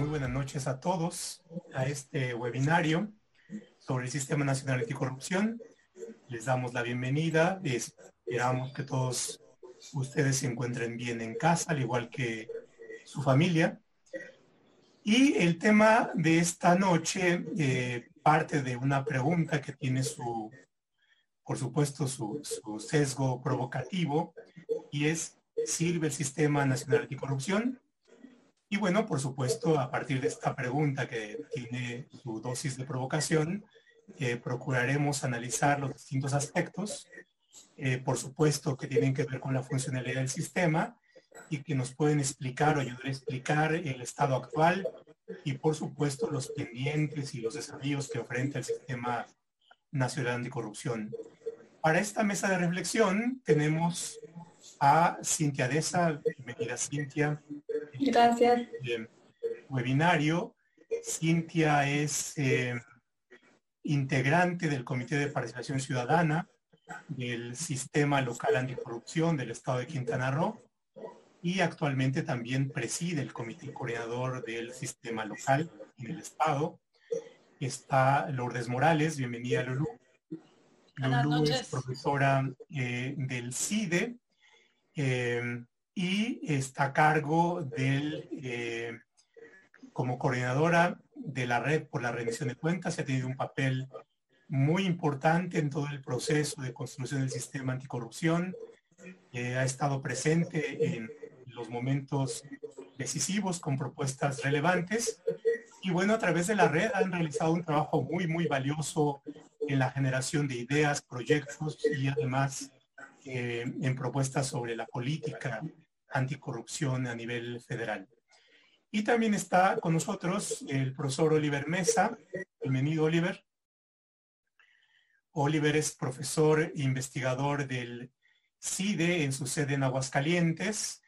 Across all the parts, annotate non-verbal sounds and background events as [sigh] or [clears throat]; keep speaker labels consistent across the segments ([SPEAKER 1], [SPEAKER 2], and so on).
[SPEAKER 1] Muy buenas noches a todos a este webinario sobre el Sistema Nacional Anticorrupción. Les damos la bienvenida y esperamos que todos ustedes se encuentren bien en casa, al igual que su familia. Y el tema de esta noche eh, parte de una pregunta que tiene su, por supuesto, su, su sesgo provocativo y es, ¿sirve el Sistema Nacional Anticorrupción? Y bueno, por supuesto, a partir de esta pregunta que tiene su dosis de provocación, eh, procuraremos analizar los distintos aspectos, eh, por supuesto que tienen que ver con la funcionalidad del sistema y que nos pueden explicar o ayudar a explicar el estado actual y por supuesto los pendientes y los desafíos que enfrenta el sistema nacional anticorrupción. Para esta mesa de reflexión tenemos a Cintia Deza. Bienvenida Cintia.
[SPEAKER 2] Gracias.
[SPEAKER 1] webinario. Cintia es eh, integrante del Comité de Participación Ciudadana del Sistema Local Anticorrupción del Estado de Quintana Roo y actualmente también preside el Comité Coordinador del Sistema Local en el Estado. Está Lourdes Morales, bienvenida Lulu. Lulu es profesora eh, del CIDE eh, y está a cargo del, eh, como coordinadora de la red por la rendición de cuentas, ha tenido un papel muy importante en todo el proceso de construcción del sistema anticorrupción, eh, ha estado presente en los momentos decisivos con propuestas relevantes y bueno, a través de la red han realizado un trabajo muy, muy valioso en la generación de ideas, proyectos y además eh, en propuestas sobre la política anticorrupción a nivel federal. Y también está con nosotros el profesor Oliver Mesa. Bienvenido, Oliver. Oliver es profesor e investigador del CIDE en su sede en Aguascalientes.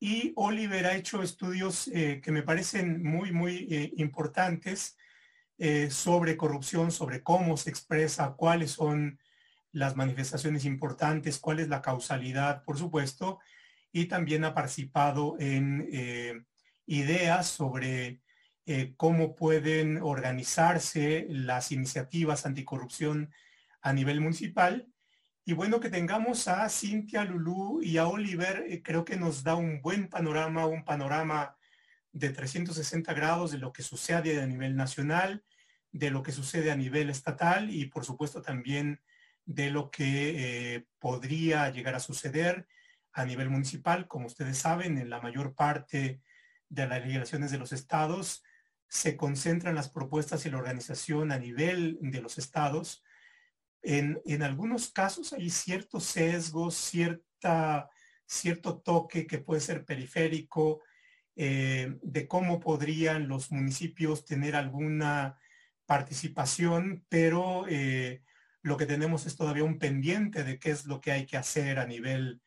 [SPEAKER 1] Y Oliver ha hecho estudios eh, que me parecen muy, muy eh, importantes sobre corrupción, sobre cómo se expresa, cuáles son las manifestaciones importantes, cuál es la causalidad, por supuesto, y también ha participado en eh, ideas sobre eh, cómo pueden organizarse las iniciativas anticorrupción a nivel municipal. Y bueno, que tengamos a Cintia Lulú y a Oliver, eh, creo que nos da un buen panorama, un panorama de 360 grados de lo que sucede a nivel nacional, de lo que sucede a nivel estatal y por supuesto también de lo que eh, podría llegar a suceder a nivel municipal. Como ustedes saben, en la mayor parte de las legislaciones de los estados se concentran las propuestas y la organización a nivel de los estados. En, algunos casos hay ciertos sesgos, cierta, cierto toque que puede ser periférico eh, de cómo podrían los municipios tener alguna participación, pero eh, lo que tenemos es todavía un pendiente de qué es lo que hay que hacer a nivel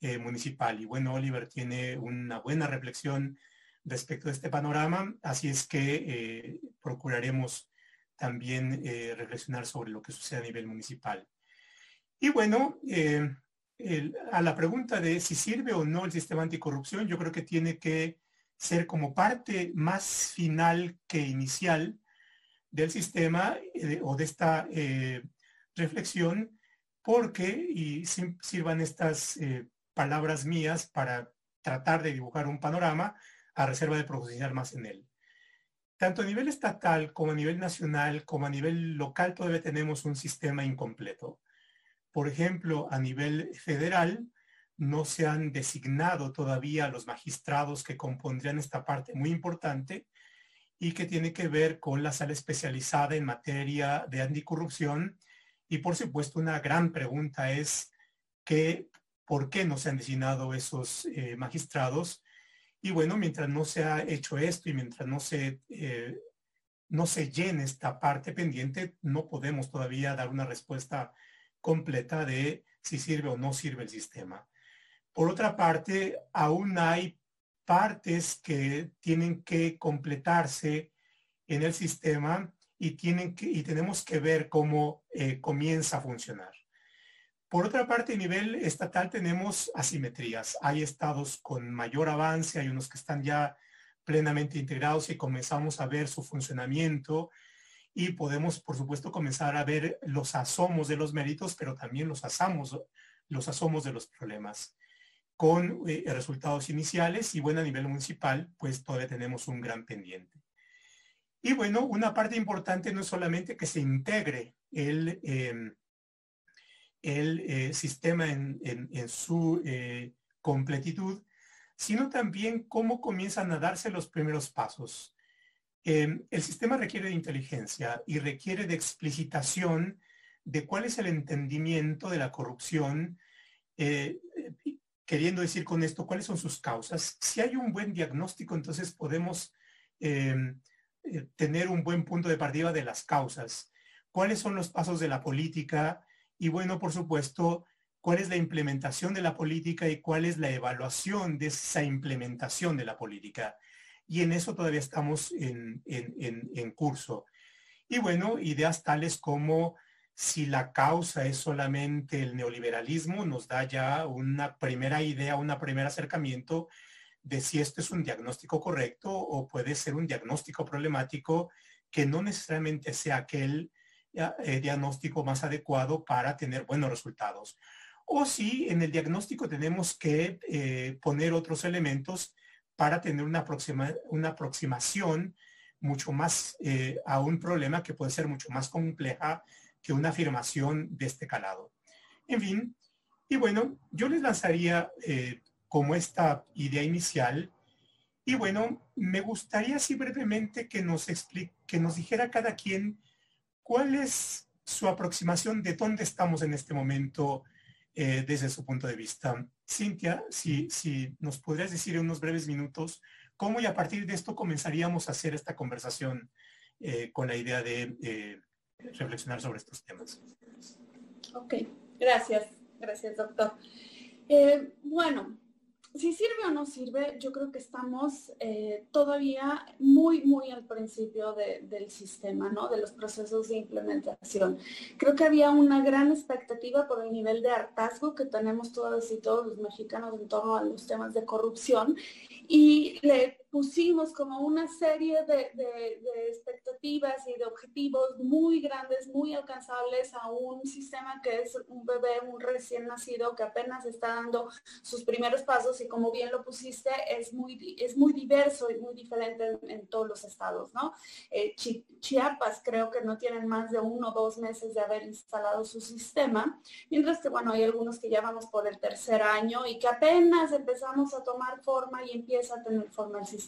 [SPEAKER 1] eh, municipal. Y bueno, Oliver tiene una buena reflexión respecto a este panorama, así es que eh, procuraremos también eh, reflexionar sobre lo que sucede a nivel municipal. Y bueno, a la pregunta de si sirve o no el sistema anticorrupción, yo creo que tiene que ser como parte más final que inicial del sistema o de esta reflexión porque, y sirvan estas eh, palabras mías para tratar de dibujar un panorama a reserva de profundizar más en él. Tanto a nivel estatal como a nivel nacional, como a nivel local, todavía tenemos un sistema incompleto. Por ejemplo, a nivel federal, no se han designado todavía los magistrados que compondrían esta parte muy importante y que tiene que ver con la sala especializada en materia de anticorrupción y por supuesto, una gran pregunta es que, ¿por qué no se han designado esos eh, magistrados? Y bueno, mientras no se ha hecho esto y mientras no se, eh, no se llene esta parte pendiente, no podemos todavía dar una respuesta completa de si sirve o no sirve el sistema. Por otra parte, aún hay partes que tienen que completarse en el sistema y, tienen que, y tenemos que ver cómo eh, comienza a funcionar. Por otra parte, a nivel estatal tenemos asimetrías. Hay estados con mayor avance, hay unos que están ya plenamente integrados y comenzamos a ver su funcionamiento y podemos, por supuesto, comenzar a ver los asomos de los méritos, pero también los asamos, los asomos de los problemas con eh, resultados iniciales y bueno, a nivel municipal, pues todavía tenemos un gran pendiente. Y bueno, una parte importante no es solamente que se integre el, em, el eh, sistema en, su eh, completitud, sino también cómo comienzan a darse los primeros pasos. Em, el sistema requiere de inteligencia y requiere de explicitación de cuál es el entendimiento de la corrupción, queriendo decir con esto cuáles son sus causas. Si hay un buen diagnóstico, entonces podemos em, eh, tener un buen punto de partida de las causas. ¿Cuáles son los pasos de la política? Y bueno, por supuesto, cuál es la implementación de la política y cuál es la evaluación de esa implementación de la política. Y en eso todavía estamos en, en curso. Y bueno, ideas tales como si la causa es solamente el neoliberalismo, nos da ya una primera idea, un primer acercamiento de si esto es un diagnóstico correcto o puede ser un diagnóstico problemático que no necesariamente sea aquel eh, diagnóstico más adecuado para tener buenos resultados. O si en el diagnóstico tenemos que eh, poner otros elementos para tener una, una aproximación mucho más eh, a un problema que puede ser mucho más compleja que una afirmación de este calado. En fin, y bueno, yo les lanzaría como esta idea inicial. Y bueno, me gustaría así brevemente que nos explique, que nos dijera cada quien cuál es su aproximación de dónde estamos en este momento eh, desde su punto de vista. Cintia, si, si nos podrías decir en unos breves minutos cómo y a partir de esto comenzaríamos a hacer esta conversación eh, con la idea de reflexionar sobre estos temas.
[SPEAKER 2] Ok, gracias, gracias doctor. Eh, bueno, si sirve o no sirve, yo creo que estamos eh, todavía muy, muy al principio del sistema, ¿no? De los procesos de implementación. Creo que había una gran expectativa por el nivel de hartazgo que tenemos todos y todos los mexicanos en torno a los temas de corrupción y le pusimos como una serie de, expectativas y de objetivos muy grandes, muy alcanzables a un sistema que es un bebé, un recién nacido que apenas está dando sus primeros pasos y como bien lo pusiste, es muy, es muy diverso y muy diferente en, todos los estados, ¿no? Eh, Chiapas creo que no tienen más de uno o dos meses de haber instalado su sistema, mientras que, bueno, hay algunos que ya vamos por el tercer año y que apenas empezamos a tomar forma y empieza a tener forma el sistema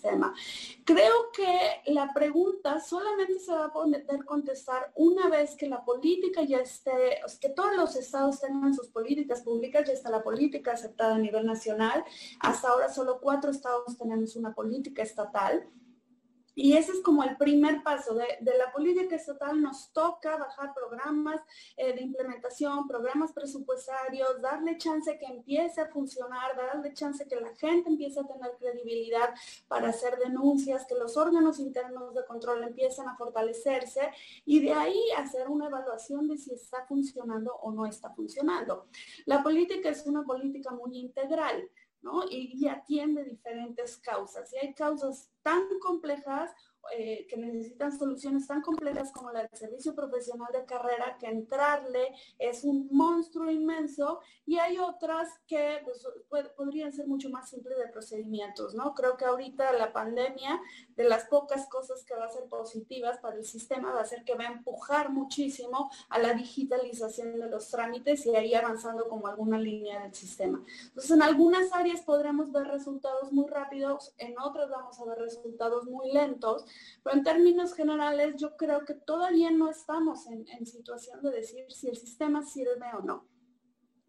[SPEAKER 2] Creo que la pregunta solamente se va a poder contestar una vez que la política ya esté, que todos los estados tengan sus políticas públicas, ya está la política aceptada a nivel nacional. Hasta ahora solo cuatro estados tenemos una política estatal. Y ese es como el primer paso de, la política estatal. Nos toca bajar programas eh, de implementación, programas presupuestarios, darle chance que empiece a funcionar, darle chance que la gente empiece a tener credibilidad para hacer denuncias, que los órganos internos de control empiecen a fortalecerse y de ahí hacer una evaluación de si está funcionando o no está funcionando. La política es una política muy integral. Y, atiende diferentes causas. Y hay causas tan complejas eh, que necesitan soluciones tan complejas como la del servicio profesional de carrera, que entrarle es un monstruo inmenso, y hay otras que pues, podrían ser mucho más simples de procedimientos, ¿no? Creo que ahorita la pandemia, de las pocas cosas que va a ser positivas para el sistema, va a ser que va a empujar muchísimo a la digitalización de los trámites y ahí avanzando como alguna línea del sistema. Entonces, en algunas áreas podremos ver resultados muy rápidos, en otras vamos a ver resultados muy lentos, pero en términos generales yo creo que todavía no estamos en, situación de decir si el sistema sirve o no.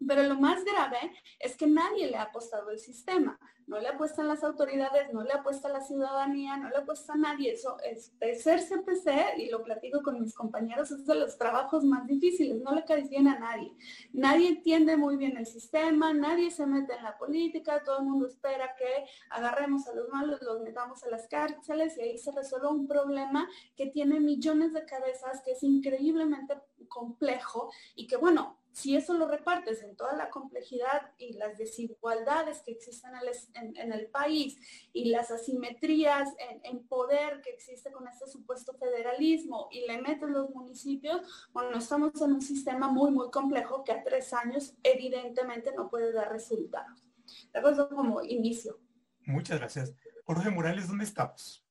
[SPEAKER 2] Pero lo más grave es que nadie le ha apostado el sistema no le apuestan las autoridades, no le apuesta la ciudadanía, no le apuesta a nadie. Eso es de ser CPC, y lo platico con mis compañeros, es de los trabajos más difíciles, no le cae bien a nadie. Nadie entiende muy bien el sistema, nadie se mete en la política, todo el mundo espera que agarremos a los malos, los metamos a las cárceles y ahí se resuelve un problema que tiene millones de cabezas, que es increíblemente complejo y que bueno, si eso lo repartes en toda la complejidad y las desigualdades que existen en el, país y las asimetrías en, poder que existe con este supuesto federalismo y le metes los municipios, bueno, estamos en un sistema muy, muy complejo que a tres años evidentemente no puede dar resultados. De acuerdo como inicio.
[SPEAKER 1] Muchas gracias. Jorge Morales, ¿dónde estamos?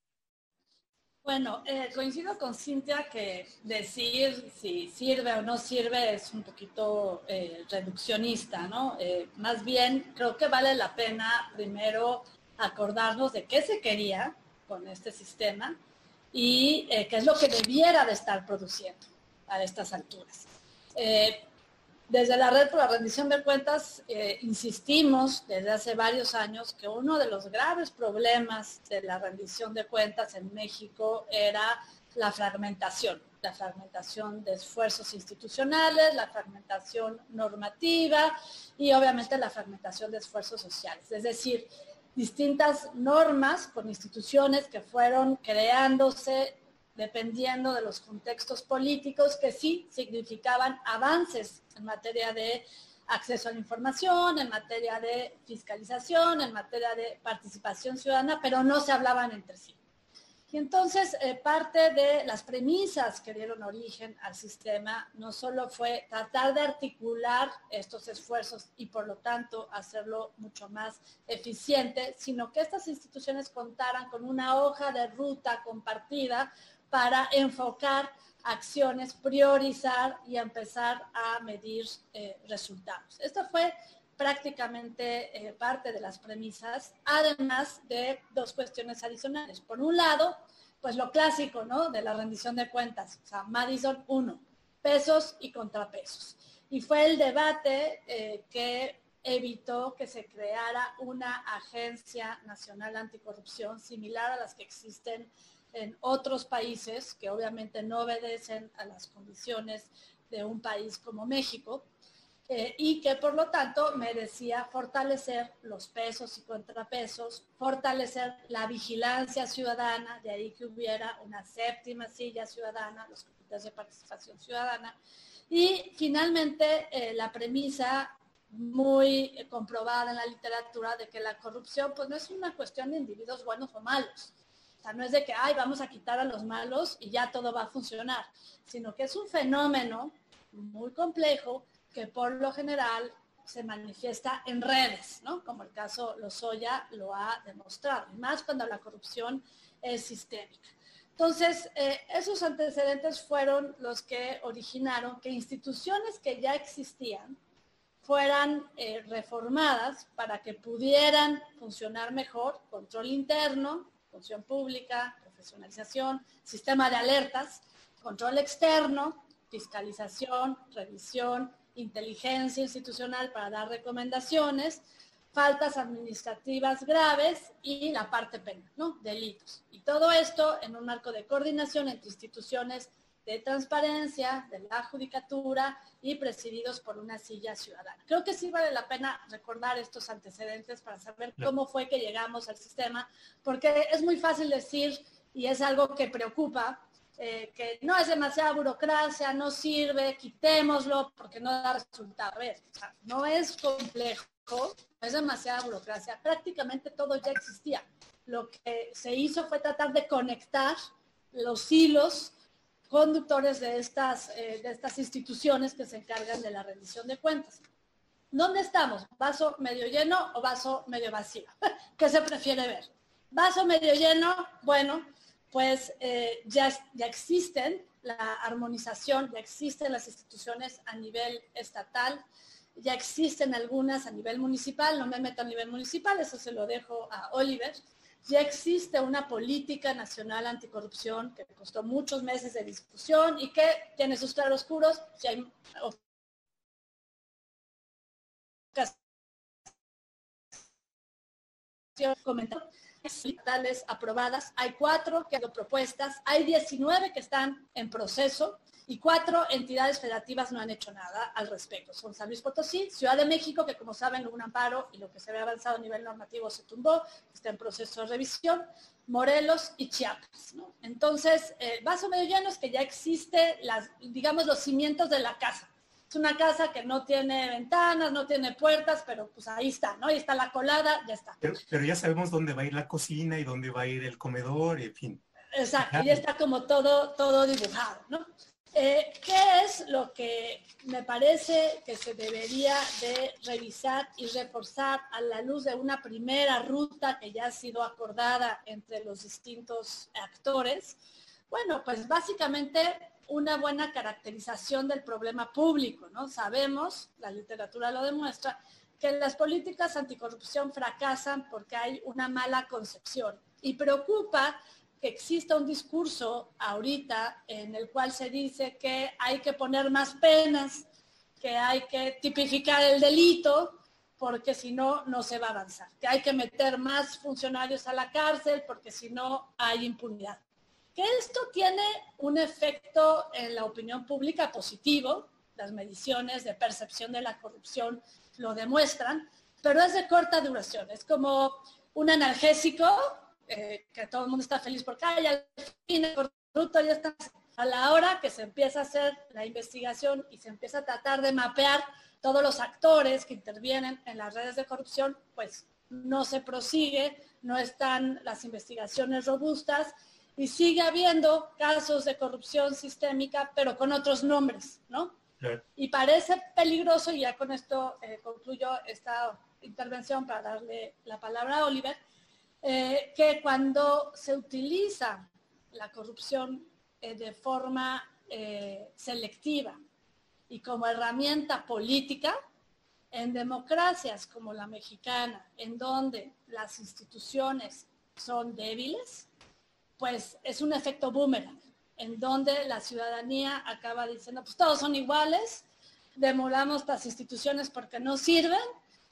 [SPEAKER 3] Bueno, eh, coincido con Cintia que decir si sirve o no sirve es un poquito eh, reduccionista, ¿no? Eh, más bien creo que vale la pena primero acordarnos de qué se quería con este sistema y qué es lo que debiera de estar produciendo a estas alturas. Desde la Red por la Rendición de Cuentas eh, insistimos desde hace varios años que uno de los graves problemas de la rendición de cuentas en México era la fragmentación, la fragmentación de esfuerzos institucionales, la fragmentación normativa y obviamente la fragmentación de esfuerzos sociales. Es decir, distintas normas con instituciones que fueron creándose dependiendo de los contextos políticos que sí significaban avances en materia de acceso a la información, en materia de fiscalización, en materia de participación ciudadana, pero no se hablaban entre sí. Y entonces eh, parte de las premisas que dieron origen al sistema no solo fue tratar de articular estos esfuerzos y por lo tanto hacerlo mucho más eficiente, sino que estas instituciones contaran con una hoja de ruta compartida para enfocar acciones, priorizar y empezar a medir eh, resultados. Esto fue prácticamente eh, parte de las premisas, además de dos cuestiones adicionales. Por un lado, pues lo clásico, ¿no? De la rendición de cuentas, o sea, Madison 1, pesos y contrapesos. Y fue el debate eh, que evitó que se creara una agencia nacional anticorrupción similar a las que existen en otros países que obviamente no obedecen a las condiciones de un país como México eh, y que por lo tanto merecía fortalecer los pesos y contrapesos, fortalecer la vigilancia ciudadana, de ahí que hubiera una séptima silla ciudadana, los comités de participación ciudadana, y finalmente eh, la premisa muy comprobada en la literatura de que la corrupción pues no es una cuestión de individuos buenos o malos, o sea, no es de que, ay, vamos a quitar a los malos y ya todo va a funcionar, sino que es un fenómeno muy complejo que por lo general se manifiesta en redes, ¿no? Como el caso Lozoya lo ha demostrado, más cuando la corrupción es sistémica. Entonces, eh, esos antecedentes fueron los que originaron que instituciones que ya existían fueran eh, reformadas para que pudieran funcionar mejor, control interno, función pública, profesionalización, sistema de alertas, control externo, fiscalización, revisión, inteligencia institucional para dar recomendaciones, faltas administrativas graves y la parte penal, ¿no? Delitos. Y todo esto en un marco de coordinación entre instituciones de transparencia, de la judicatura y presididos por una silla ciudadana. Creo que sí vale la pena recordar estos antecedentes para saber cómo fue que llegamos al sistema, porque es muy fácil decir, y es algo que preocupa, eh, que no es demasiada burocracia, no sirve, quitémoslo porque no da resultado. A ver, no es complejo, no es demasiada burocracia, prácticamente todo ya existía. Lo que se hizo fue tratar de conectar los hilos conductores de estas, eh, de estas instituciones que se encargan de la rendición de cuentas. ¿Dónde estamos? ¿Vaso medio lleno o vaso medio vacío? [laughs] ¿Qué se prefiere ver? Vaso medio lleno, bueno, pues eh, ya, ya existen la armonización, ya existen las instituciones a nivel estatal, ya existen algunas a nivel municipal, no me meto a nivel municipal, eso se lo dejo a Oliver, ya existe una política nacional anticorrupción que costó muchos meses de discusión y que tiene sus claroscuros. Si hay comentarios aprobadas, hay cuatro que han propuestas, hay 19 que están en proceso y cuatro entidades federativas no han hecho nada al respecto. Son San Luis Potosí, Ciudad de México, que como saben hubo un amparo y lo que se había avanzado a nivel normativo se tumbó, está en proceso de revisión, Morelos y Chiapas. Entonces, eh, vaso medio lleno es que ya existe, las, digamos, los cimientos de la casa. es una casa que no tiene ventanas, no tiene puertas, pero pues ahí está, ¿no? Ahí está la colada, ya está.
[SPEAKER 1] Pero, ya sabemos dónde va a ir la cocina y dónde va a ir el comedor, en fin.
[SPEAKER 3] Exacto, ya está como todo, todo dibujado, ¿no? Eh, ¿Qué es lo que me parece que se debería de revisar y reforzar a la luz de una primera ruta que ya ha sido acordada entre los distintos actores? Bueno, pues básicamente una buena caracterización del problema público, ¿no? Sabemos, la literatura lo demuestra, que las políticas anticorrupción fracasan porque hay una mala concepción y preocupa que exista un discurso ahorita en el cual se dice que hay que poner más penas, que hay que tipificar el delito, porque si no, no se va a avanzar, que hay que meter más funcionarios a la cárcel, porque si no, hay impunidad. Que esto tiene un efecto en la opinión pública positivo, las mediciones de percepción de la corrupción lo demuestran, pero es de corta duración, es como un analgésico, eh, que todo el mundo está feliz porque hay al fin el corrupto ya está. A la hora que se empieza a hacer la investigación y se empieza a tratar de mapear todos los actores que intervienen en las redes de corrupción, pues no se prosigue, no están las investigaciones robustas y sigue habiendo casos de corrupción sistémica, pero con otros nombres, ¿no? Y parece peligroso, y ya con esto eh, concluyo esta intervención para darle la palabra a Oliver, eh, que cuando se utiliza la corrupción eh, de forma selectiva y como herramienta política, en democracias como la mexicana, en donde las instituciones son débiles, pues es un efecto boomerang, en donde la ciudadanía acaba diciendo, pues todos son iguales, demolamos las instituciones porque no sirven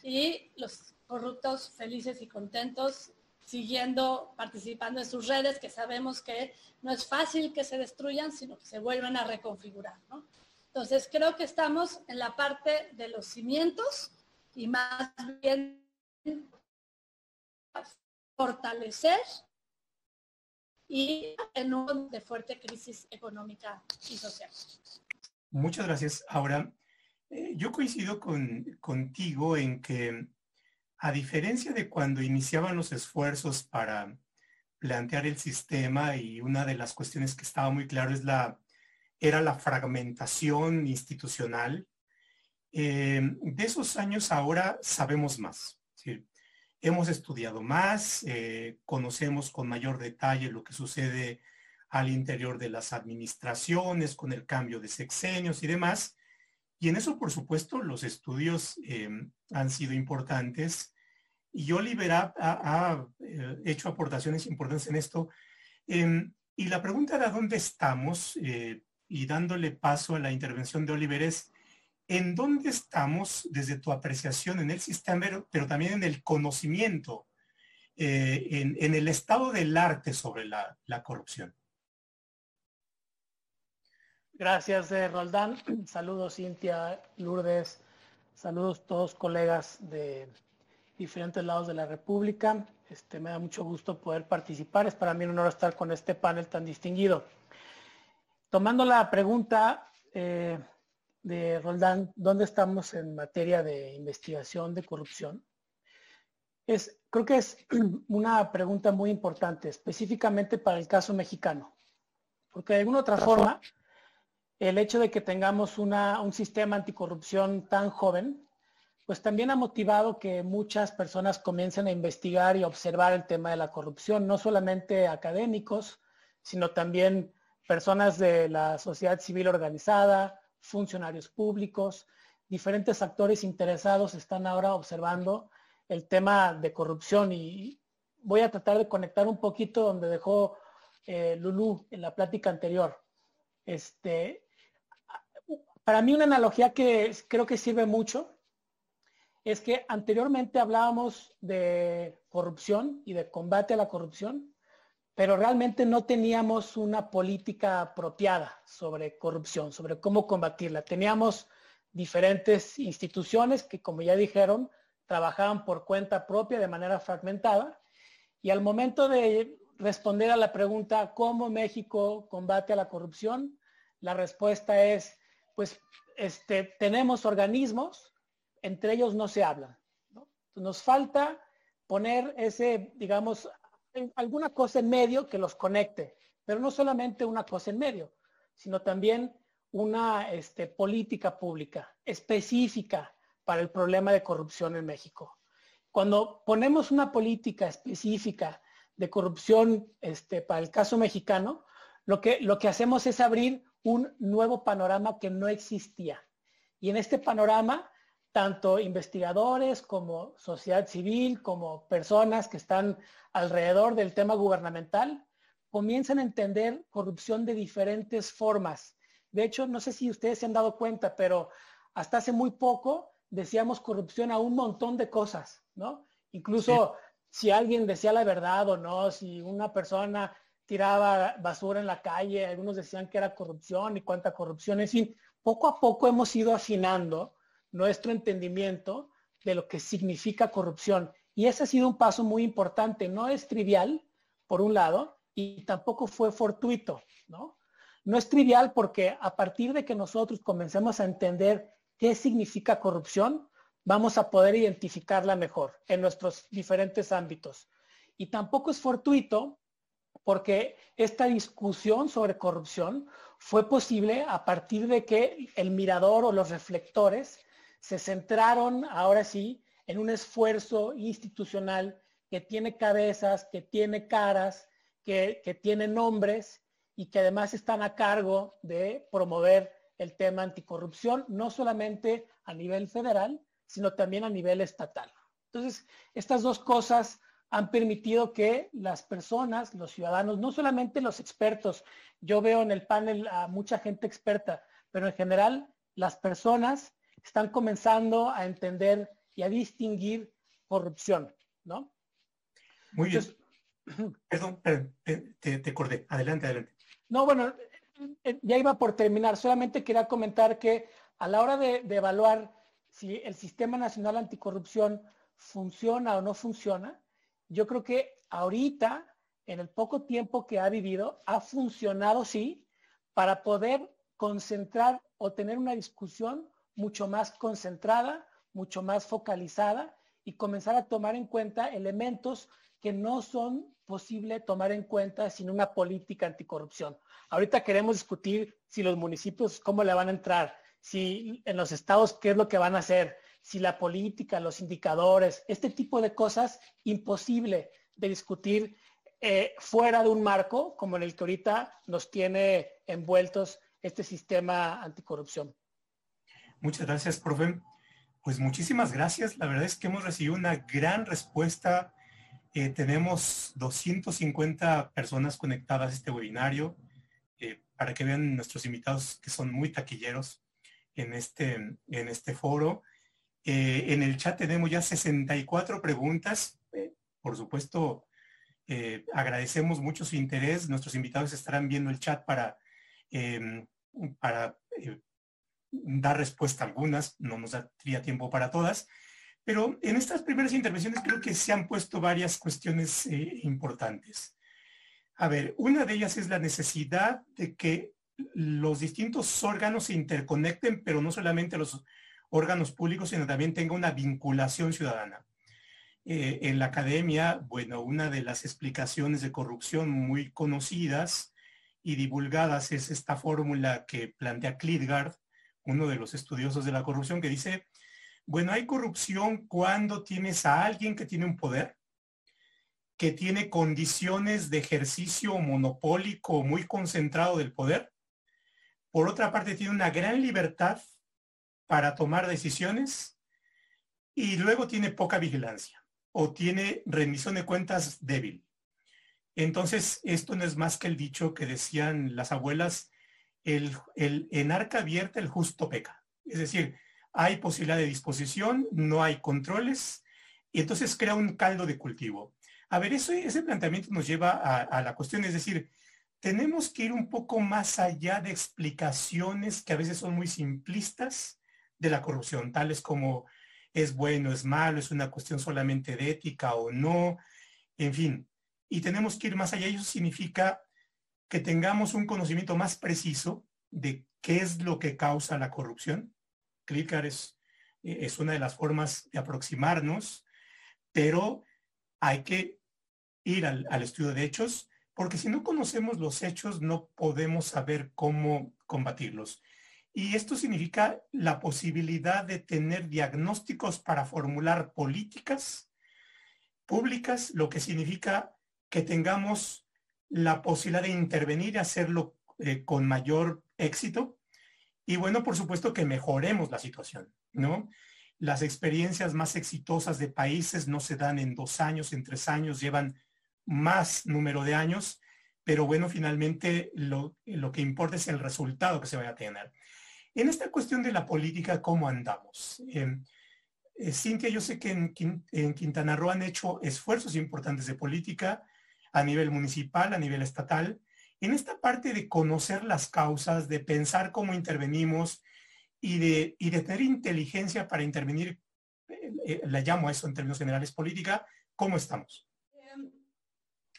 [SPEAKER 3] y los corruptos felices y contentos siguiendo, participando en sus redes, que sabemos que no es fácil que se destruyan, sino que se vuelven a reconfigurar. Entonces, creo que estamos en la parte de los cimientos y más bien fortalecer y en un de fuerte crisis económica y social.
[SPEAKER 1] Muchas gracias. Ahora, eh, yo coincido con, contigo en que, a diferencia de cuando iniciaban los esfuerzos para plantear el sistema y una de las cuestiones que estaba muy claro es la, era la fragmentación institucional, eh, de esos años ahora sabemos más. Hemos estudiado más, eh, conocemos con mayor detalle lo que sucede al interior de las administraciones con el cambio de sexenios y demás. Y en eso, por supuesto, los estudios em, han sido importantes. Y Oliver ha, eh, hecho aportaciones importantes en esto. Em, y la pregunta de dónde estamos, eh, y dándole paso a la intervención de Oliver, es ¿en dónde estamos desde tu apreciación en el sistema, pero también en el conocimiento, eh, en, el estado del arte sobre la, corrupción?
[SPEAKER 4] Gracias, eh, Roldán. [clears throat] Saludos, Cintia, Lourdes. Saludos todos colegas de diferentes lados de la República. Este, me da mucho gusto poder participar. Es para mí un honor estar con este panel tan distinguido. Tomando la pregunta, eh, de Roldán, ¿dónde estamos en materia de investigación de corrupción? Es, creo que es [clears throat] una pregunta muy importante, específicamente para el caso mexicano, porque de alguna otra forma, el hecho de que tengamos un sistema anticorrupción tan joven, pues también ha motivado que muchas personas comiencen a investigar y observar el tema de la corrupción, no solamente académicos, sino también personas de la sociedad civil organizada, funcionarios públicos, diferentes actores interesados están ahora observando el tema de corrupción y voy a tratar de conectar un poquito donde dejó eh, Lulú en la plática anterior. Este, para mí una analogía que creo que sirve mucho es que anteriormente hablábamos de corrupción y de combate a la corrupción pero realmente no teníamos una política apropiada sobre corrupción, sobre cómo combatirla. Teníamos diferentes instituciones que, como ya dijeron, trabajaban por cuenta propia de manera fragmentada y al momento de responder a la pregunta cómo México combate a la corrupción, la respuesta es pues este, tenemos organismos, entre ellos no se hablan. Nos falta poner ese, digamos, alguna cosa en medio que los conecte, pero no solamente una cosa en medio, sino también una este, política pública específica para el problema de corrupción en México. Cuando ponemos una política específica de corrupción este, para el caso mexicano, lo que, lo que hacemos es abrir un nuevo panorama que no existía. Y en este panorama, tanto investigadores como sociedad civil, como personas que están alrededor del tema gubernamental, comienzan a entender corrupción de diferentes formas. De hecho, no sé si ustedes se han dado cuenta, pero hasta hace muy poco decíamos corrupción a un montón de cosas, ¿no? Incluso si alguien decía la verdad o no, si una persona tiraba basura en la calle, algunos decían que era corrupción y cuánta corrupción, en fin, poco a poco hemos ido afinando nuestro entendimiento de lo que significa corrupción. Y ese ha sido un paso muy importante. No es trivial, por un lado, y tampoco fue fortuito, ¿no? No es trivial porque a partir de que nosotros comencemos a entender qué significa corrupción, vamos a poder identificarla mejor en nuestros diferentes ámbitos. Y tampoco es fortuito porque esta discusión sobre corrupción fue posible a partir de que el mirador o los reflectores se centraron ahora sí en un esfuerzo institucional que tiene cabezas, que tiene caras, que, que tiene nombres y que además están a cargo de promover el tema anticorrupción, no solamente a nivel federal, sino también a nivel estatal. Entonces, estas dos cosas han permitido que las personas, los ciudadanos, no solamente los expertos, yo veo en el panel a mucha gente experta, pero en general las personas están comenzando a entender y a distinguir corrupción, ¿no?
[SPEAKER 1] Muy bien. [clears throat] Perdón, te, te acordé. Adelante, adelante.
[SPEAKER 4] No, bueno, eh, ya iba por terminar. Solamente quería comentar que a la hora de, evaluar si el Sistema Nacional Anticorrupción funciona o no funciona, yo creo que ahorita, en el poco tiempo que ha vivido, ha funcionado, sí, para poder concentrar o tener una discusión mucho más concentrada, mucho más focalizada y comenzar a tomar en cuenta elementos que no son posible tomar en cuenta sin una política anticorrupción. Ahorita queremos discutir si los municipios, cómo le van a entrar, si en los estados, qué es lo que van a hacer, si la política, los indicadores, este tipo de cosas, imposible de discutir eh, fuera de un marco como en el que ahorita nos tiene envueltos este sistema anticorrupción.
[SPEAKER 1] Muchas gracias, profe. Pues muchísimas gracias. La verdad es que hemos recibido una gran respuesta eh, tenemos 250 personas conectadas a este webinario eh, para que vean nuestros invitados que son muy taquilleros en este, en este foro. Eh, en el chat tenemos ya 64 preguntas. por supuesto, agradecemos mucho su interés. Nuestros invitados estarán viendo el chat para, em, para dar respuesta a algunas. No nos daría tiempo para todas. Pero en estas primeras intervenciones creo que se han puesto varias cuestiones eh, importantes. A ver, una de ellas es la necesidad de que los distintos órganos se interconecten, pero no solamente los órganos públicos, sino también tenga una vinculación ciudadana. Eh, en la academia, bueno, una de las explicaciones de corrupción muy conocidas y divulgadas es esta fórmula que plantea Klitgard, uno de los estudiosos de la corrupción, que dice bueno, hay corrupción cuando tienes a alguien que tiene un poder, que tiene condiciones de ejercicio monopólico muy concentrado del poder. Por otra parte, tiene una gran libertad para tomar decisiones y luego tiene poca vigilancia o tiene rendición de cuentas débil. Entonces, esto no es más que el dicho que decían las abuelas, el, el en arca abierta el justo peca. Es decir, hay posibilidad de disposición, no hay controles, y entonces crea un caldo de cultivo. A ver, ese planteamiento nos lleva a, la cuestión, es decir, tenemos que ir un poco más allá de explicaciones que a veces son muy simplistas de la corrupción, tales como es bueno, es malo, es una cuestión solamente de ética o no, en fin. Y tenemos que ir más allá. Eso significa que tengamos un conocimiento más preciso de qué es lo que causa la corrupción. CLICAR es, es una de las formas de aproximarnos, pero hay que ir al estudio de hechos, porque si no conocemos los hechos no podemos saber cómo combatirlos. Y esto significa la posibilidad de tener diagnósticos para formular políticas públicas, lo que significa que tengamos la posibilidad de intervenir y hacerlo eh, con mayor éxito. Y bueno, por supuesto que mejoremos la situación, ¿no? Las experiencias más exitosas de países no se dan en dos años, en tres años, llevan más número de años, pero bueno, finalmente lo, lo que importa es el resultado que se vaya a tener. En esta cuestión de la política, ¿cómo andamos? Eh, eh, Cintia, yo sé que en, en, Quintana Roo han hecho esfuerzos importantes de política a nivel municipal, a nivel estatal. En esta parte de conocer las causas, de pensar cómo intervenimos y de, y de tener inteligencia para intervenir, eh, eh la llamo a eso en términos generales política, ¿cómo estamos?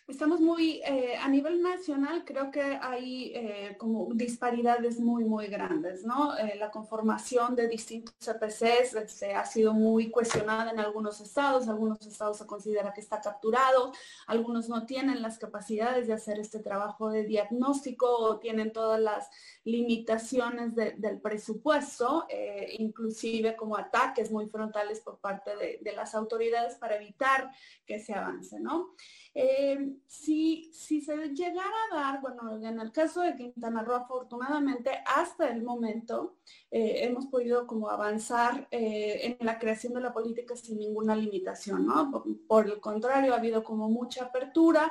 [SPEAKER 2] Estamos muy, eh, a nivel nacional creo que hay eh, como disparidades muy, muy grandes, ¿no? Eh, la conformación de distintos CPCs este, ha sido muy cuestionada en algunos estados, algunos estados se considera que está capturado, algunos no tienen las capacidades de hacer este trabajo de diagnóstico o tienen todas las limitaciones del presupuesto, inclusive como ataques muy frontales por parte de, de las autoridades para evitar que se avance, ¿no? Eh, si, si se llegara a dar, bueno, en el caso de Quintana Roo, afortunadamente, hasta el momento eh, hemos podido como avanzar eh, en la creación de la política sin ninguna limitación, ¿no? Por, por el contrario, ha habido como mucha apertura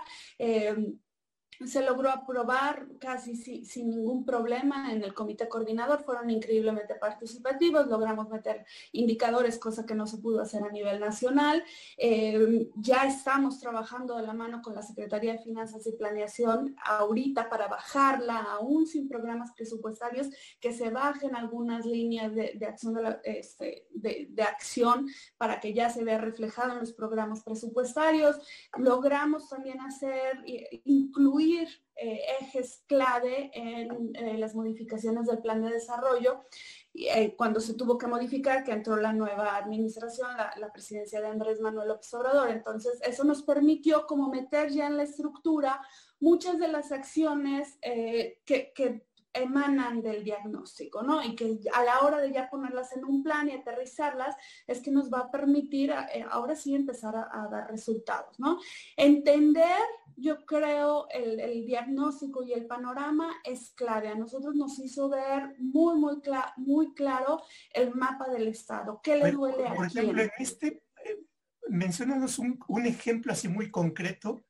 [SPEAKER 2] se logró aprobar casi sin ningún problema en el comité coordinador, fueron increíblemente participativos, logramos meter indicadores, cosa que no se pudo hacer a nivel nacional. Eh, ya estamos trabajando de la mano con la Secretaría de Finanzas y Planeación ahorita para bajarla, aún sin programas presupuestarios, que se bajen algunas líneas de, de, este, de acción para que ya se vea reflejado en los programas presupuestarios. Logramos también hacer, incluir eh, ejes clave en eh, las modificaciones del plan de desarrollo. Eh, cuando se tuvo que modificar, que entró la nueva administración, la, presidencia de Andrés Manuel López Obrador. Entonces, eso nos permitió como meter ya en la estructura muchas de las acciones que emanan del diagnóstico, ¿no? Y que a la hora de ya ponerlas en un plan y aterrizarlas, es que nos va a permitir ahora sí empezar a, a, dar resultados, ¿no? Entender yo creo el, el, diagnóstico y el panorama es clave. A nosotros nos hizo ver muy, muy, muy claro el mapa del Estado. ¿Qué le duele a
[SPEAKER 1] Por ejemplo, en este, eh, mencionanos un, un, ejemplo así muy concreto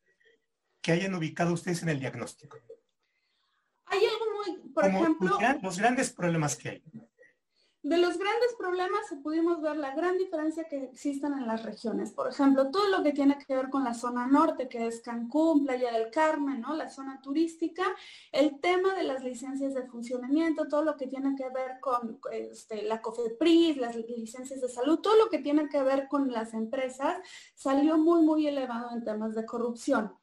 [SPEAKER 1] que hayan ubicado ustedes en el diagnóstico.
[SPEAKER 2] Por ejemplo...
[SPEAKER 1] Los, los grandes problemas que hay.
[SPEAKER 2] De los grandes problemas pudimos ver la gran diferencia que existen en las regiones. Por ejemplo, todo lo que tiene que ver con la zona norte, que es Cancún, Playa del Carmen, ¿no? la zona turística, el tema de las licencias de funcionamiento, todo lo que tiene que ver con este, la COFEPRIS, las licencias de salud, todo lo que tiene que ver con las empresas, salió muy, muy elevado en temas de corrupción.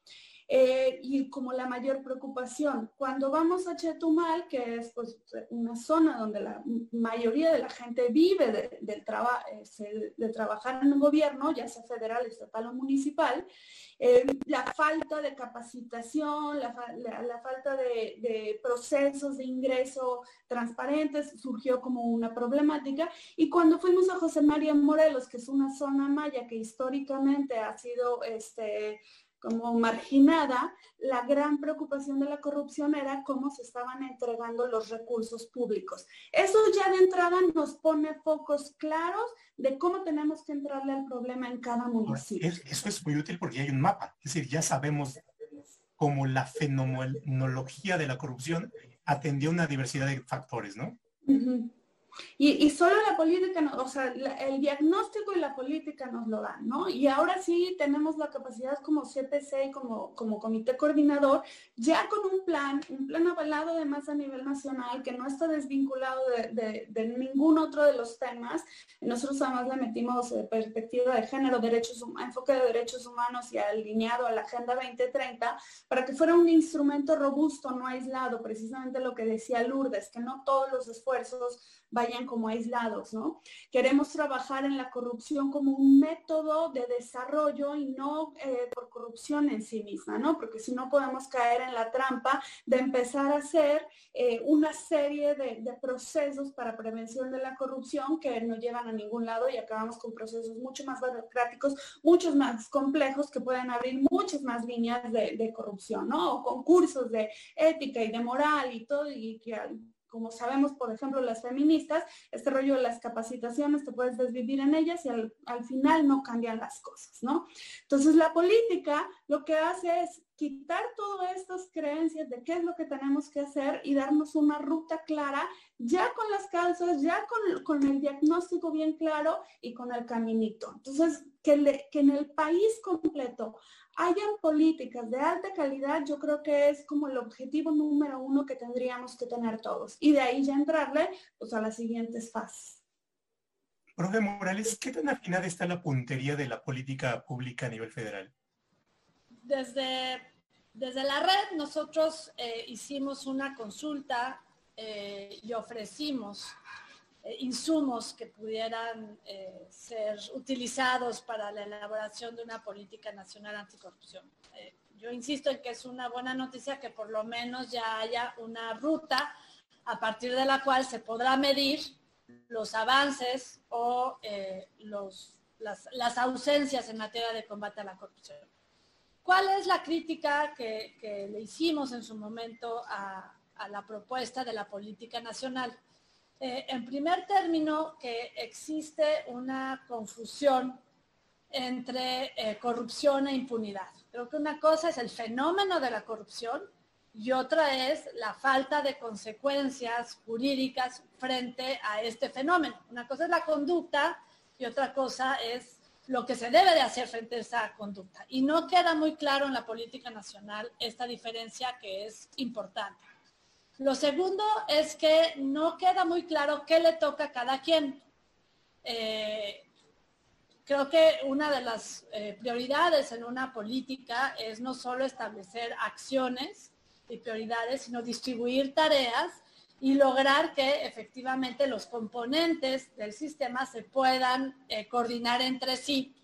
[SPEAKER 2] Eh, y como la mayor preocupación. Cuando vamos a Chetumal, que es pues, una zona donde la mayoría de la gente vive de, del de trabajar en el gobierno, ya sea federal, estatal o municipal, eh, la falta de capacitación, la, falta de, de, procesos de ingreso transparentes surgió como una problemática. Y cuando fuimos a José María Morelos, que es una zona maya que históricamente ha sido este, como marginada, la gran preocupación de la corrupción era cómo se estaban entregando los recursos públicos. Eso ya de entrada nos pone focos claros de cómo tenemos que entrarle al problema en cada municipio.
[SPEAKER 1] Eso es muy útil porque hay un mapa, es decir, ya sabemos cómo la fenomenología de la corrupción atendió una diversidad de factores, ¿no?
[SPEAKER 2] Y, solo la política, o sea, el diagnóstico y la política nos lo dan, ¿no? Y ahora sí tenemos la capacidad como CPC como, como comité coordinador, ya con un plan, un plan avalado además a nivel nacional, que no está desvinculado de, ningún otro de los temas. Nosotros además le metimos eh, perspectiva de género, derechos, enfoque de derechos humanos y alineado a la Agenda 2030, para que fuera un instrumento robusto, no aislado, precisamente lo que decía Lourdes, que no todos los esfuerzos vayan como aislados, ¿no? Queremos trabajar en la corrupción como un método de desarrollo y no eh, por corrupción en sí misma, ¿no? Porque si no podemos caer en la trampa de empezar a hacer eh, una serie de, procesos para prevención de la corrupción que no llevan a ningún lado y acabamos con procesos mucho más burocráticos, muchos más complejos que pueden abrir muchas más líneas de, de corrupción, ¿no? O concursos de ética y de moral y todo, y que como sabemos, por ejemplo, las feministas, este rollo de las capacitaciones, te puedes desvivir en ellas y al, final no cambian las cosas, ¿no? Entonces, la política lo que hace es quitar todas estas creencias de qué es lo que tenemos que hacer y darnos una ruta clara, ya con las causas, ya con, con el diagnóstico bien claro y con el caminito. Entonces, que, que en el país completo hayan políticas de alta calidad, yo creo que es como el objetivo número uno que tendríamos que tener todos. Y de ahí ya entrarle pues, a las siguientes fases.
[SPEAKER 1] Profe Morales, ¿qué tan afinada está la puntería de la política pública a nivel federal?
[SPEAKER 3] Desde, desde la red nosotros eh, hicimos una consulta eh, y ofrecimos eh, insumos que pudieran eh, ser utilizados para la elaboración de una política nacional anticorrupción. Eh, yo insisto en que es una buena noticia que por lo menos ya haya una ruta a partir de la cual se podrá medir los avances o los, las, ausencias en materia de combate a la corrupción. ¿Cuál es la crítica que, le hicimos en su momento a, a la propuesta de la política nacional? Eh, en primer término, que existe una confusión entre eh, corrupción e impunidad. Creo que una cosa es el fenómeno de la corrupción y otra es la falta de consecuencias jurídicas frente a este fenómeno. Una cosa es la conducta y otra cosa es lo que se debe de hacer frente a esa conducta. Y no queda muy claro en la política nacional esta diferencia que es importante. Lo segundo es que no queda muy claro qué le toca a cada quien. Eh, creo que una de las eh, prioridades en una política es no solo establecer acciones y prioridades, sino distribuir tareas y lograr que efectivamente los componentes del sistema se puedan eh, coordinar entre sí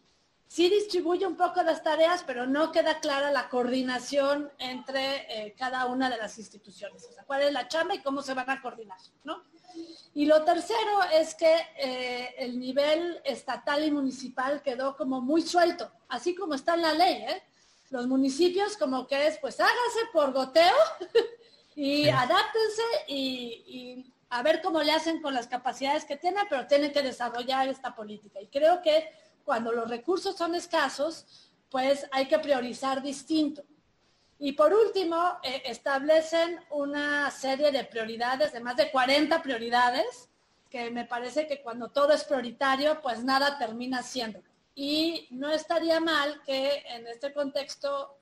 [SPEAKER 3] sí distribuye un poco las tareas, pero no queda clara la coordinación entre eh, cada una de las instituciones. O sea, cuál es la chamba y cómo se van a coordinar, ¿no? Y lo tercero es que eh, el nivel estatal y municipal quedó como muy suelto, así como está en la ley, ¿eh? Los municipios como que es, pues hágase por goteo [laughs] y adáptense y, y a ver cómo le hacen con las capacidades que tienen, pero tienen que desarrollar esta política. Y creo que cuando los recursos son escasos, pues hay que priorizar distinto. Y por último, eh, establecen una serie de prioridades, de más de 40 prioridades, que me parece que cuando todo es prioritario, pues nada termina siendo. Y no estaría mal que en este contexto,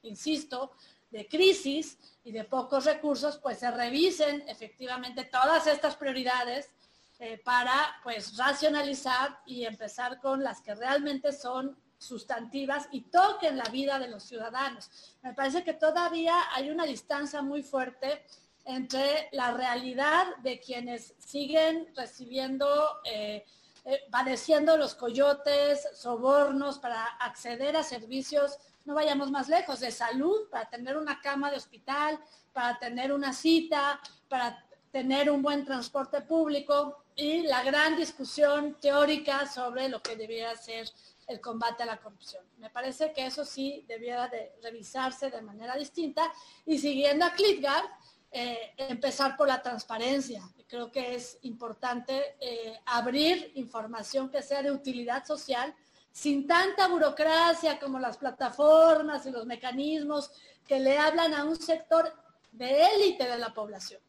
[SPEAKER 3] insisto, de crisis y de pocos recursos, pues se revisen efectivamente todas estas prioridades eh, para pues racionalizar y empezar con las que realmente son sustantivas y toquen la vida de los ciudadanos. Me parece que todavía hay una distancia muy fuerte entre la realidad de quienes siguen recibiendo, eh, eh, padeciendo los coyotes, sobornos para acceder a servicios, no vayamos más lejos, de salud, para tener una cama de hospital, para tener una cita, para tener un buen transporte público y la gran discusión teórica sobre lo que debiera ser el combate a la corrupción. Me parece que eso sí debiera de revisarse de manera distinta y siguiendo a Klitgard, eh, empezar por la transparencia. Creo que es importante eh, abrir información que sea de utilidad social sin tanta burocracia como las plataformas y los mecanismos que le hablan a un sector de élite de la población,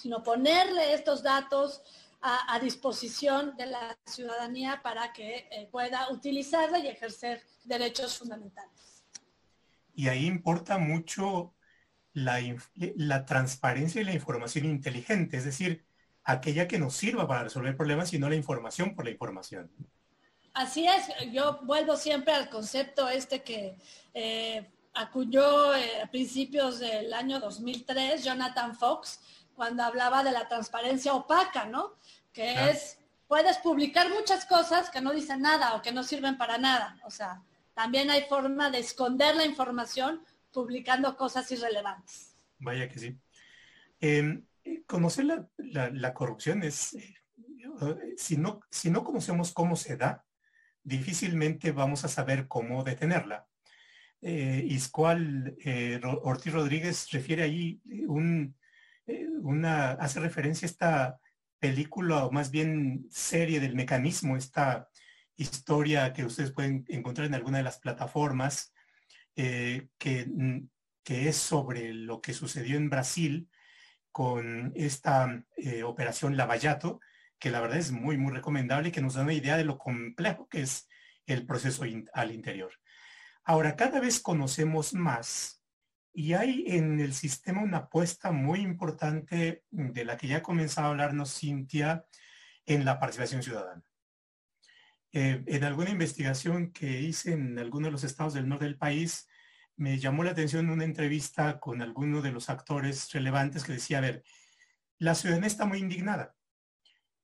[SPEAKER 3] sino ponerle estos datos a, disposición de la ciudadanía para que eh, pueda utilizarla y ejercer derechos fundamentales.
[SPEAKER 1] Y ahí importa mucho la, la transparencia y la información inteligente, es decir, aquella que nos sirva para resolver problemas y no la información por la información.
[SPEAKER 3] Así es, yo vuelvo siempre al concepto este que eh, acuñó eh, a principios del año 2003 Jonathan Fox, cuando hablaba de la transparencia opaca, ¿no? Que es, puedes publicar muchas cosas que no dicen nada o que no sirven para nada. O sea, también hay forma de esconder la información publicando cosas irrelevantes.
[SPEAKER 1] Vaya que sí. Em, conocer la, corrupción es, eh, si, no, si no conocemos cómo se da, difícilmente vamos a saber cómo detenerla. Eh, Iscual eh, Ortiz Rodríguez refiere ahí un, una, hace referencia a esta película o más bien serie del mecanismo, esta historia que ustedes pueden encontrar en alguna de las plataformas, que, que, es sobre lo que sucedió en Brasil con esta operación Lavallato, que la verdad es muy, muy recomendable y que nos da una idea de lo complejo que es el proceso al interior. Ahora, cada vez conocemos más y hay en el sistema una apuesta muy importante de la que ya ha comenzado a hablarnos Cintia en la participación ciudadana. Eh, en alguna investigación que hice en alguno de los estados del norte del país, me llamó la atención una entrevista con alguno de los actores relevantes que decía, a ver, la ciudadanía está muy indignada.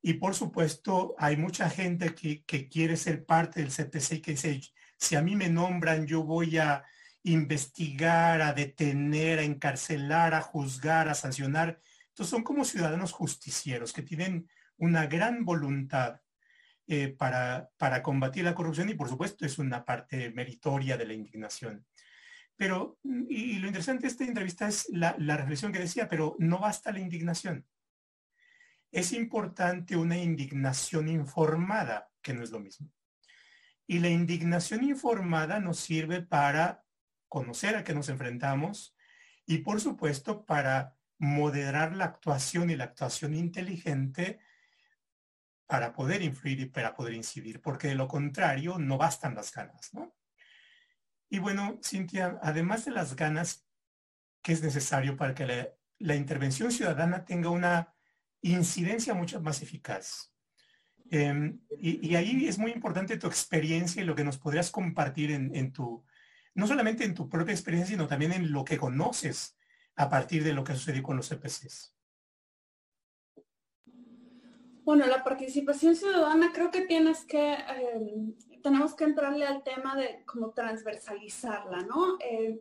[SPEAKER 1] Y por supuesto, hay mucha gente que, quiere ser parte del CPC y que dice, si a mí me nombran, yo voy a investigar, a detener, a encarcelar, a juzgar, a sancionar. Entonces son como ciudadanos justicieros que tienen una gran voluntad eh, para, para combatir la corrupción y por supuesto es una parte meritoria de la indignación. Pero, y, lo interesante de esta entrevista es la, la reflexión que decía, pero no basta la indignación es importante una indignación informada, que no es lo mismo. Y la indignación informada nos sirve para conocer a qué nos enfrentamos y por supuesto para moderar la actuación y la actuación inteligente para poder influir y para poder incidir, porque de lo contrario no bastan las ganas, ¿no? Y bueno, Cintia, además de las ganas que es necesario para que la intervención ciudadana tenga una incidencia mucho más eficaz. Em, y, ahí es muy importante tu experiencia y lo que nos podrías compartir en, tu, no solamente en tu propia experiencia, sino también en lo que conoces a partir de lo que sucedió con los CPCs.
[SPEAKER 2] Bueno, la participación ciudadana creo que tienes que, em, tenemos que entrarle al tema de cómo transversalizarla, ¿no? Eh,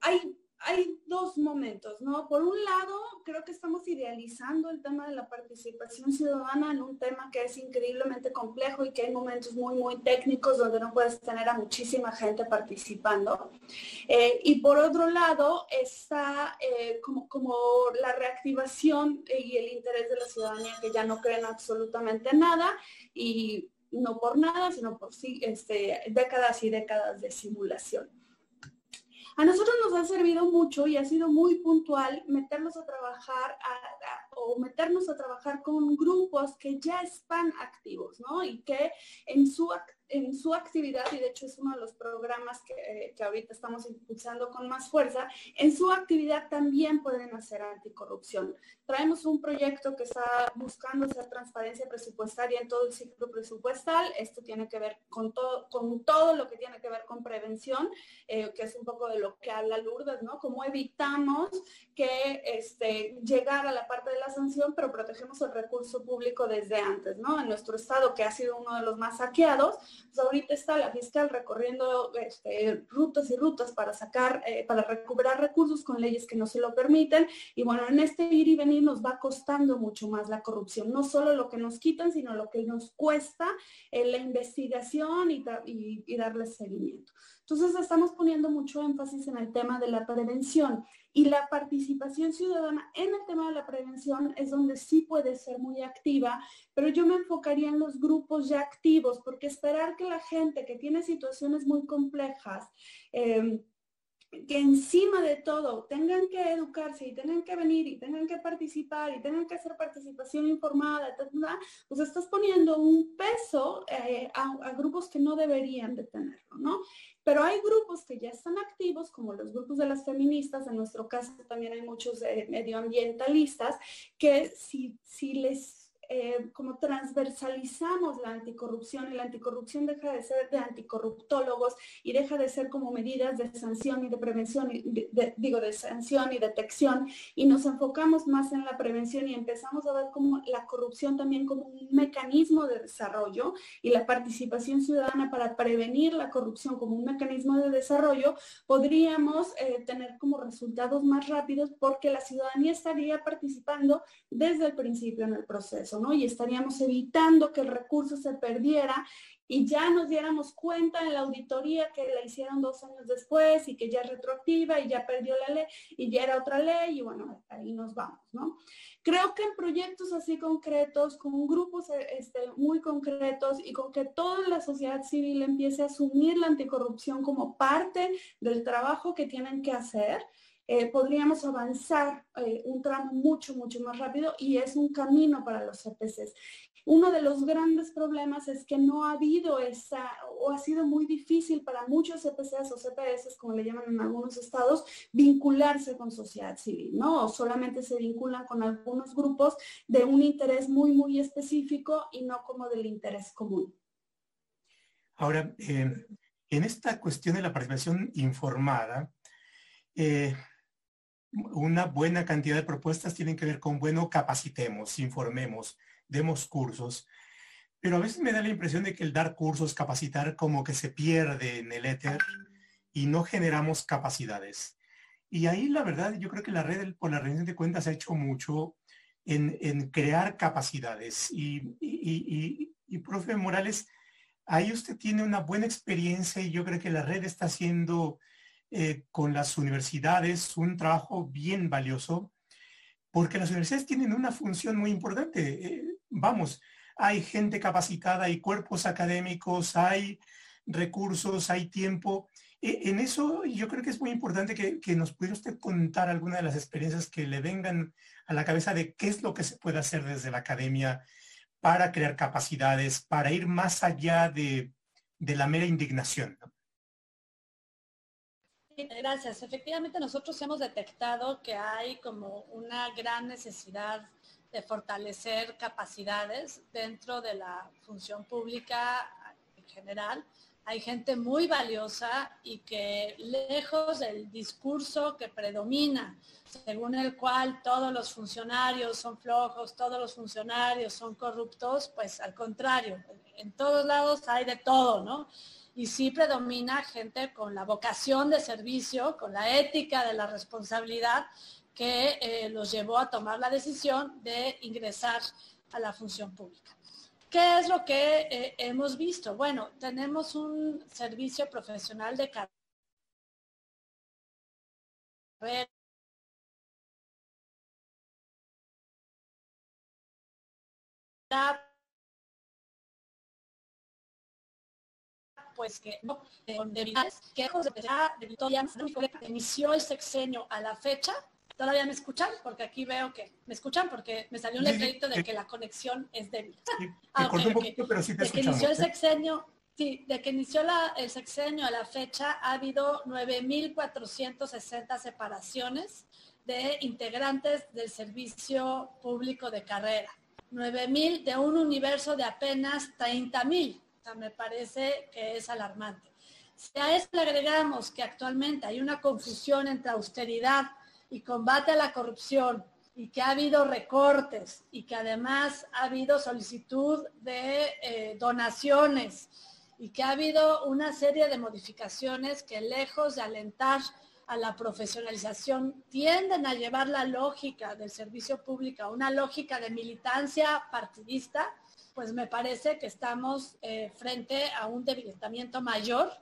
[SPEAKER 2] hay hay dos momentos, ¿no? Por un lado, creo que estamos idealizando el tema de la participación ciudadana en un tema que es increíblemente complejo y que hay momentos muy, muy técnicos donde no puedes tener a muchísima gente participando. Eh, y por otro lado, está eh, como, como la reactivación y el interés de la ciudadanía que ya no creen absolutamente nada y no por nada, sino por sí, este, décadas y décadas de simulación. A nosotros nos ha servido mucho y ha sido muy puntual meternos a trabajar o meternos a trabajar con grupos que ya están activos, ¿no? Y que en su en su actividad, y de hecho es uno de los programas que, ahorita estamos impulsando con más fuerza, en su actividad también pueden hacer anticorrupción. Traemos un proyecto que está buscando hacer transparencia presupuestaria en todo el ciclo presupuestal. Esto tiene que ver con todo, con todo lo que tiene que ver con prevención, eh, que es un poco de lo que habla Lourdes, ¿no? Cómo evitamos que este, a la parte de la sanción, pero protegemos el recurso público desde antes, ¿no? En nuestro estado, que ha sido uno de los más saqueados, pues ahorita está la fiscal recorriendo este, rutas y rutas para sacar, eh, para recuperar recursos con leyes que no se lo permiten. Y bueno, en este ir y venir nos va costando mucho más la corrupción, no solo lo que nos quitan, sino lo que nos cuesta en la investigación y, y darle seguimiento. Entonces estamos poniendo mucho énfasis en el tema de la prevención y la participación ciudadana en el tema de la prevención es donde sí puede ser muy activa, pero yo me enfocaría en los grupos ya activos, porque esperar que la gente que tiene situaciones muy complejas, em, que encima de todo tengan que educarse y tengan que venir y tengan que participar y tengan que hacer participación informada, pues estás poniendo un peso eh, a, grupos que no deberían de tenerlo, ¿no? Pero hay grupos que ya están activos, como los grupos de las feministas, en nuestro caso también hay muchos eh, medioambientalistas, que si, si les eh, como transversalizamos la anticorrupción y la anticorrupción deja de ser de anticorruptólogos y deja de ser como medidas de sanción y de prevención, digo, de sanción y detección y nos enfocamos más en la prevención y empezamos a ver como la corrupción también como un mecanismo de desarrollo y la participación ciudadana para prevenir la corrupción como un mecanismo de desarrollo, podríamos eh, tener como resultados más rápidos porque la ciudadanía estaría participando desde el principio en el proceso. Y estaríamos evitando que el recurso se perdiera y ya nos diéramos cuenta en la auditoría que la hicieron dos años después y que ya es retroactiva y ya perdió la ley y ya era otra ley y bueno, ahí nos vamos, ¿no? Creo que en proyectos así concretos, con grupos este, muy concretos y con que toda la sociedad civil empiece a asumir la anticorrupción como parte del trabajo que tienen que hacer, eh, podríamos avanzar eh, un tramo mucho, mucho más rápido y es un camino para los CPCs. Uno de los grandes problemas es que no ha habido esa, o ha sido muy difícil para muchos CPCs o CPS, como le llaman en algunos estados, vincularse con sociedad civil, ¿no? O solamente se vinculan con algunos grupos de un interés muy, muy específico y no como del interés común.
[SPEAKER 1] Ahora, eh, en esta cuestión de la participación informada, una buena cantidad de propuestas tienen que ver con, bueno, capacitemos, informemos, demos cursos. Pero a veces me da la impresión de que el dar cursos, capacitar, como que se pierde en el éter y no generamos capacidades. Y ahí la verdad, yo creo que la red por la rendición de cuentas ha hecho mucho en, crear capacidades. Y, y, y, profe Morales, ahí usted tiene una buena experiencia y yo creo que la red está haciendo eh, con las universidades un trabajo bien valioso, porque las universidades tienen una función muy importante. Eh, vamos, hay gente capacitada, hay cuerpos académicos, hay recursos, hay tiempo. E, en eso yo creo que es muy importante que, que nos pudiera usted contar alguna de las experiencias que le vengan a la cabeza de qué es lo que se puede hacer desde la academia para crear capacidades, para ir más allá de, de la mera indignación.
[SPEAKER 3] Gracias. Efectivamente, nosotros hemos detectado que hay como una gran necesidad de fortalecer capacidades dentro de la función pública en general. Hay gente muy valiosa y que lejos del discurso que predomina, según el cual todos los funcionarios son flojos, todos los funcionarios son corruptos, pues al contrario, en todos lados hay de todo, ¿no? Y sí predomina gente con la vocación de servicio, con la ética de la responsabilidad que eh, los llevó a tomar la decisión de ingresar a la función pública. ¿Qué es lo que eh, hemos visto? Bueno, tenemos un servicio profesional de carrera pues que no, que inició el sexenio a la fecha, todavía me escuchan, porque aquí veo que me escuchan porque me salió un letrerito de que la conexión es débil.
[SPEAKER 1] Ah, de
[SPEAKER 3] que inició el ¿eh? sexenio, sí, de que inició el sexenio a la fecha ha habido 9.460 separaciones de integrantes del servicio público de carrera. 9.000 de un universo de apenas 30.000 me parece que es alarmante. Si a esto le agregamos que actualmente hay una confusión entre austeridad y combate a la corrupción y que ha habido recortes y que además ha habido solicitud de eh, donaciones y que ha habido una serie de modificaciones que lejos de alentar a la profesionalización tienden a llevar la lógica del servicio público a una lógica de militancia partidista, pues me parece que estamos eh, frente a un debilitamiento mayor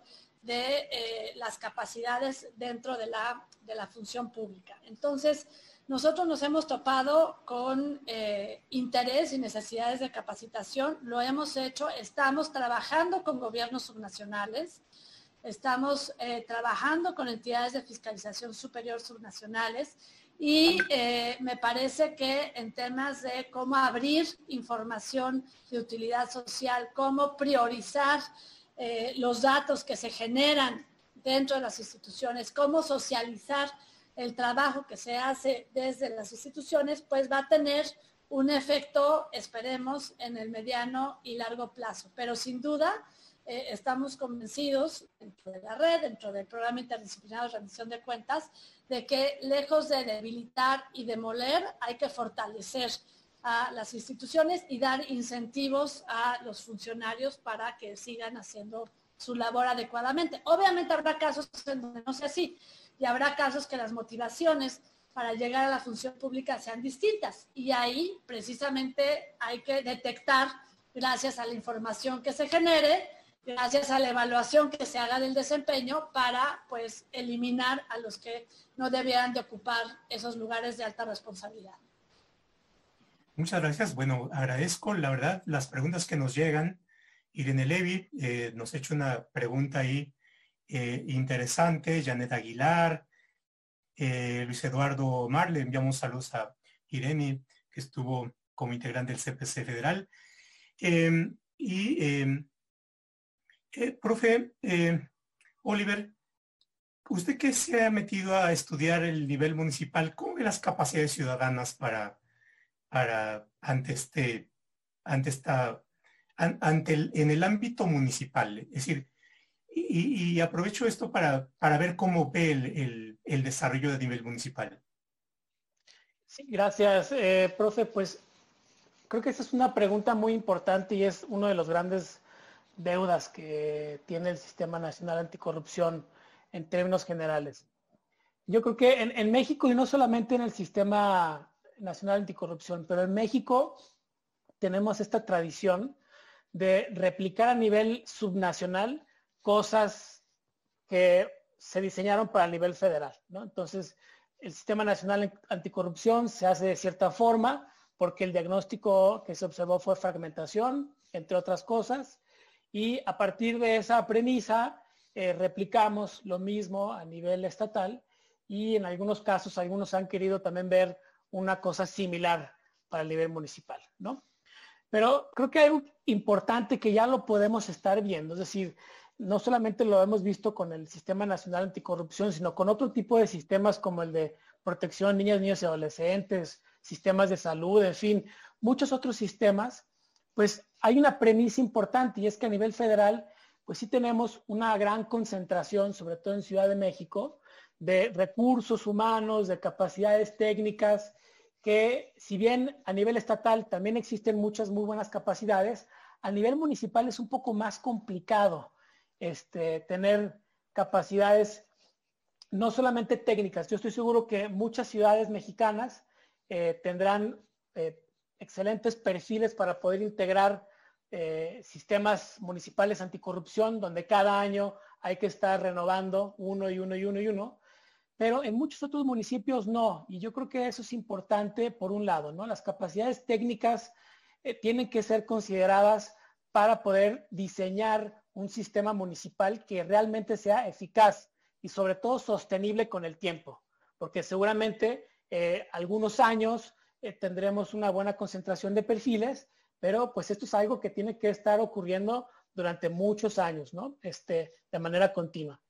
[SPEAKER 3] de eh, las capacidades dentro de la, de la, función pública. Entonces, nosotros nos hemos topado con eh, interés y necesidades de capacitación, lo hemos hecho, estamos trabajando con gobiernos subnacionales, Estamos trabajando con entidades de fiscalización superior subnacionales y eh, me parece que en temas de cómo abrir información de utilidad social, cómo priorizar eh, los datos que se generan dentro de las instituciones, cómo socializar el trabajo que se hace desde las instituciones, pues va a tener un efecto, esperemos, en el mediano y largo plazo. Pero sin duda, eh, estamos convencidos dentro de la red, dentro del programa interdisciplinario de rendición de cuentas, de que lejos de debilitar y demoler, hay que fortalecer a las instituciones y dar incentivos a los funcionarios para que sigan haciendo su labor adecuadamente. Obviamente habrá casos en donde no sea así y habrá casos que las motivaciones para llegar a la función pública sean distintas y ahí precisamente hay que detectar, gracias a la información que se genere, gracias a la evaluación que se haga del desempeño para pues eliminar a los que no debieran de ocupar esos lugares de alta responsabilidad.
[SPEAKER 1] Muchas gracias. Bueno, agradezco la verdad las preguntas que nos llegan. Irene Levy eh, nos ha hecho una pregunta ahí eh, interesante. Janet Aguilar, eh, Luis Eduardo Mar, le enviamos saludos a Irene, que estuvo como integrante del CPC Federal. Em, y em, profe, eh, Oliver, usted que se ha metido a estudiar el nivel municipal, ¿cómo ve las capacidades ciudadanas para, para ante este, ante esta, ante el, en el ámbito municipal? Es decir, y, aprovecho esto para, para, ver cómo ve el, el, desarrollo de nivel municipal.
[SPEAKER 4] Sí, gracias, eh, profe. Pues creo que esa es una pregunta muy importante y es uno de los grandes deudas que tiene el Sistema Nacional Anticorrupción en términos generales. Yo creo que en, México, y no solamente en el Sistema Nacional Anticorrupción, pero en México tenemos esta tradición de replicar a nivel subnacional cosas que se diseñaron para el nivel federal. Entonces, el Sistema Nacional Anticorrupción se hace de cierta forma porque el diagnóstico que se observó fue fragmentación, entre otras cosas, y a partir de esa premisa eh, replicamos lo mismo a nivel estatal y en algunos casos algunos han querido también ver una cosa similar para el nivel municipal, ¿no? Pero creo que hay algo importante que ya lo podemos estar viendo, es decir, no solamente lo hemos visto con el Sistema Nacional Anticorrupción, sino con otro tipo de sistemas como el de protección de niñas, niños y adolescentes, sistemas de salud, en fin, muchos otros sistemas pues hay una premisa importante y es que a nivel federal, pues sí tenemos una gran concentración, sobre todo en Ciudad de México, de recursos humanos, de capacidades técnicas, que si bien a nivel estatal también existen muchas muy buenas capacidades, a nivel municipal es un poco más complicado este, tener capacidades no solamente técnicas. Yo estoy seguro que muchas ciudades mexicanas eh, tendrán eh, excelentes perfiles para poder integrar eh, sistemas municipales anticorrupción, donde cada año hay que estar renovando uno y uno y uno y uno, pero en muchos otros municipios no. Y yo creo que eso es importante por un lado, ¿no? Las capacidades técnicas eh, tienen que ser consideradas para poder diseñar un sistema municipal que realmente sea eficaz y sobre todo sostenible con el tiempo, porque seguramente eh, algunos años eh, tendremos una buena concentración de perfiles, pero pues esto es algo que tiene que estar ocurriendo durante muchos años, ¿no? Este, de manera continua.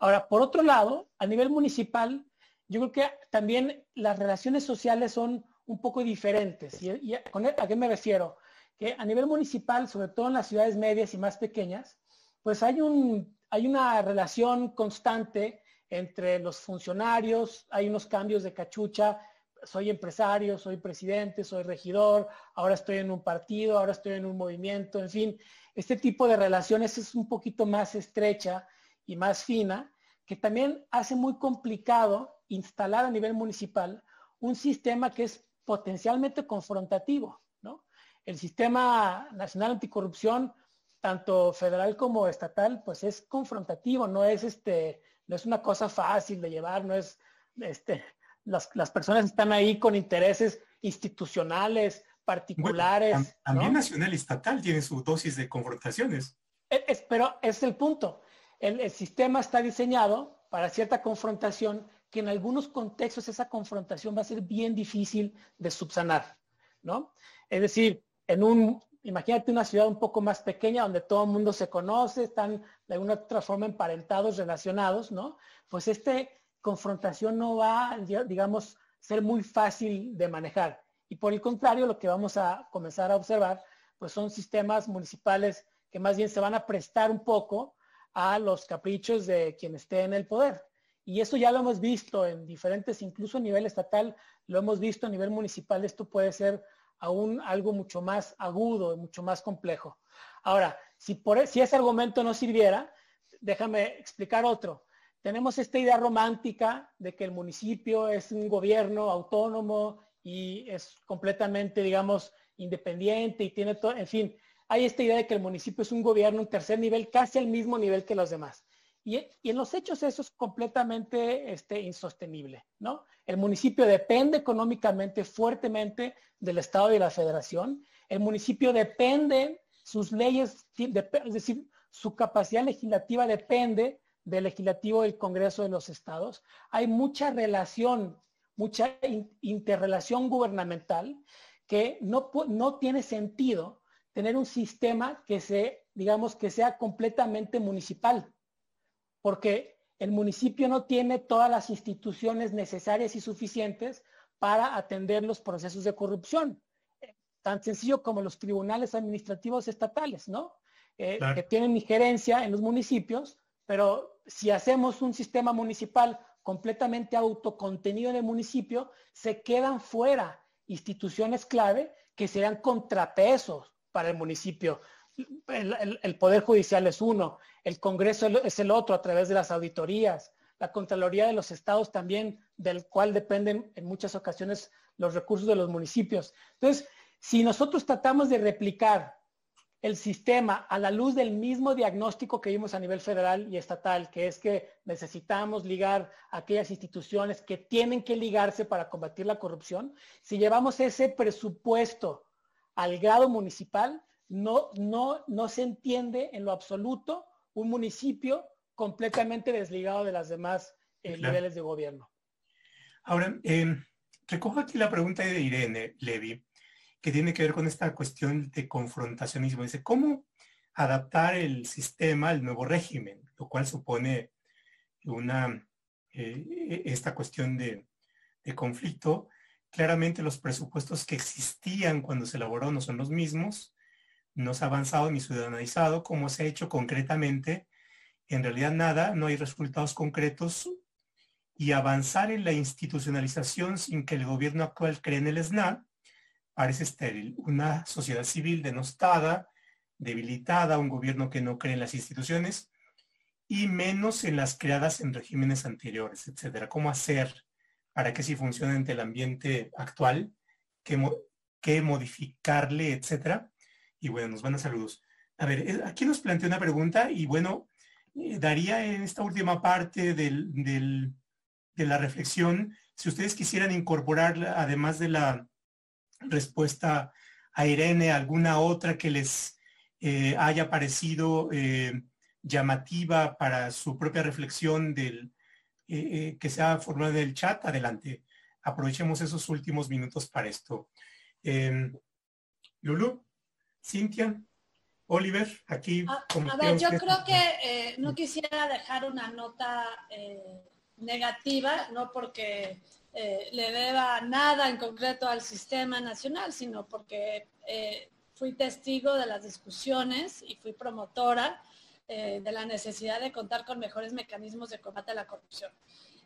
[SPEAKER 4] Ahora, por otro lado, a nivel municipal, yo creo que también las relaciones sociales son un poco diferentes. ¿Y, a, a qué me refiero? Que a nivel municipal, sobre todo en las ciudades medias y más pequeñas, pues hay, un, hay una relación constante entre los funcionarios, hay unos cambios de cachucha soy empresario, soy presidente, soy regidor, ahora estoy en un partido, ahora estoy en un movimiento, en fin, este tipo de relaciones es un poquito más estrecha y más fina, que también hace muy complicado instalar a nivel municipal un sistema que es potencialmente confrontativo, ¿no? El sistema nacional anticorrupción, tanto federal como estatal, pues es confrontativo, no es este, no es una cosa fácil de llevar, no es este, las, personas están ahí con intereses institucionales, particulares.
[SPEAKER 1] también nacional y estatal tiene su dosis de confrontaciones.
[SPEAKER 4] Es, pero es el punto. el, sistema está diseñado para cierta confrontación que en algunos contextos esa confrontación va a ser bien difícil de subsanar, ¿no? Es decir, en un, imagínate una ciudad un poco más pequeña donde todo el mundo se conoce, están de alguna otra forma emparentados, relacionados, ¿no? Pues esta confrontación no va, digamos, ser muy fácil de manejar. Y por el contrario, lo que vamos a comenzar a observar, pues son sistemas municipales que más bien se van a prestar un poco a los caprichos de quien esté en el poder. Y eso ya lo hemos visto en diferentes, incluso a nivel estatal, lo hemos visto a nivel municipal, esto puede ser aún algo mucho más agudo, mucho más complejo. Ahora, si, por, e, si ese argumento no sirviera, déjame explicar otro. Tenemos esta idea romántica de que el municipio es un gobierno autónomo y es completamente, digamos, independiente y tiene todo, en fin, hay esta idea de que el municipio es un gobierno, un tercer nivel, casi al mismo nivel que los demás. Y, en los hechos eso es completamente este, insostenible, ¿no? El municipio depende económicamente fuertemente del Estado y de la Federación. El municipio depende, sus leyes, es decir, su capacidad legislativa depende del legislativo del Congreso de los Estados. Hay mucha relación, mucha interrelación gubernamental que no, no tiene sentido tener un sistema que se, digamos, que sea completamente municipal, porque el municipio no tiene todas las instituciones necesarias y suficientes para atender los procesos de corrupción. Tan sencillo como los tribunales administrativos estatales, ¿no? Eh, que tienen injerencia en los municipios, pero si hacemos un sistema municipal completamente autocontenido en el municipio, se quedan fuera instituciones clave que serán contrapesos para el municipio. El, Poder Judicial es uno, el Congreso es el otro a través de las auditorías, la Contraloría de los Estados también, del cual dependen en muchas ocasiones los recursos de los municipios. Entonces, si nosotros tratamos de replicar el sistema a la luz del mismo diagnóstico que vimos a nivel federal y estatal, que es que necesitamos ligar a aquellas instituciones que tienen que ligarse para combatir la corrupción, si llevamos ese presupuesto al grado municipal, no, no, no se entiende en lo absoluto un municipio completamente desligado de las demás eh, niveles de gobierno.
[SPEAKER 1] Ahora, em, recojo aquí la pregunta de Irene Levy, que tiene que ver con esta cuestión de confrontacionismo. Dice, ¿cómo adaptar el sistema al nuevo régimen? Lo cual supone una, eh, esta cuestión de, conflicto Claramente los presupuestos que existían cuando se elaboró no son los mismos, no se ha avanzado ni ciudadanizado como se ha hecho concretamente. En realidad nada, no hay resultados concretos y avanzar en la institucionalización sin que el gobierno actual cree en el SNA parece estéril. Una sociedad civil denostada, debilitada, un gobierno que no cree en las instituciones y menos en las creadas en regímenes anteriores, etcétera. ¿Cómo hacer para que si funcione ante el ambiente actual, qué, modificarle, etcétera. Y bueno, nos van a saludos. A ver, eh, aquí nos plantea una pregunta y bueno, eh, daría en esta última parte del, de la reflexión, si ustedes quisieran incorporar, además de la respuesta a Irene, alguna otra que les eh, haya parecido llamativa para su propia reflexión del, eh, eh, que se ha formado en el chat, adelante. Aprovechemos esos últimos minutos para esto. Em, Lulu, Cintia, Oliver, aquí.
[SPEAKER 3] A, a ver, yo creo que eh, no quisiera dejar una nota negativa, no porque le deba nada en concreto al sistema nacional, sino porque fui testigo de las discusiones y fui promotora eh, de la necesidad de contar con mejores mecanismos de combate a la corrupción.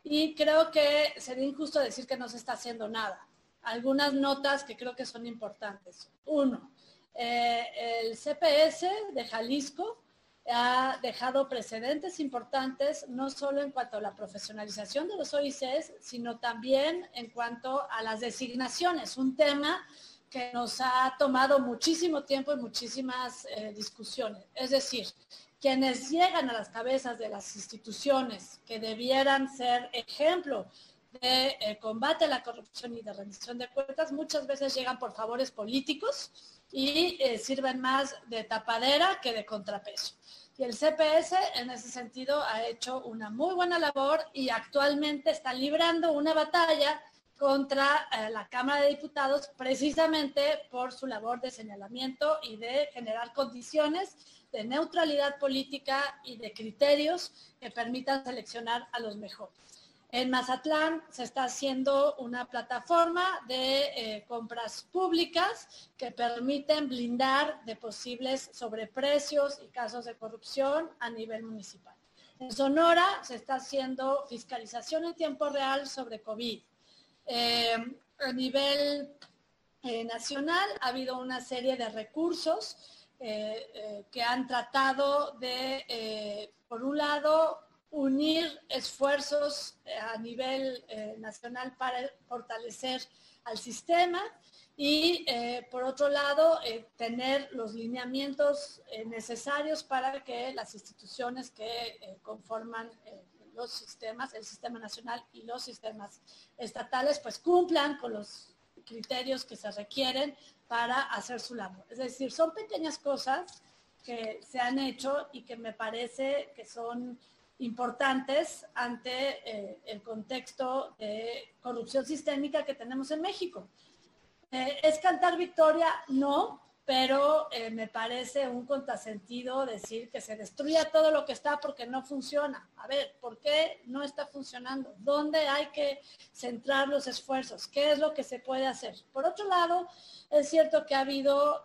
[SPEAKER 3] Y creo que sería injusto decir que no se está haciendo nada. Algunas notas que creo que son importantes. Uno, eh, el CPS de Jalisco ha dejado precedentes importantes, no solo en cuanto a la profesionalización de los OICs, sino también en cuanto a las designaciones, un tema que nos ha tomado muchísimo tiempo y muchísimas eh, discusiones. Es decir, quienes llegan a las cabezas de las instituciones que debieran ser ejemplo de eh, combate a la corrupción y de rendición de cuentas, muchas veces llegan por favores políticos y eh, sirven más de tapadera que de contrapeso. Y el CPS en ese sentido ha hecho una muy buena labor y actualmente está librando una batalla contra eh, la Cámara de Diputados precisamente por su labor de señalamiento y de generar condiciones de neutralidad política y de criterios que permitan seleccionar a los mejores. En Mazatlán se está haciendo una plataforma de eh, compras públicas que permiten blindar de posibles sobreprecios y casos de corrupción a nivel municipal. En Sonora se está haciendo fiscalización en tiempo real sobre COVID. Eh, a nivel eh, nacional ha habido una serie de recursos que han tratado de, por un lado, unir esfuerzos eh, a nivel eh, nacional para fortalecer al sistema y eh, por otro lado tener los lineamientos necesarios para que las instituciones que conforman los sistemas, el sistema nacional y los sistemas estatales, pues cumplan con los criterios que se requieren para hacer su labor. Es decir, son pequeñas cosas que se han hecho y que me parece que son importantes ante eh, el contexto de corrupción sistémica que tenemos en México. Eh, ¿Es cantar victoria? No, pero eh, me parece un contrasentido decir que se destruya todo lo que está porque no funciona. A ver, ¿por qué no está funcionando? ¿Dónde hay que centrar los esfuerzos? ¿Qué es lo que se puede hacer? Por otro lado, es cierto que ha habido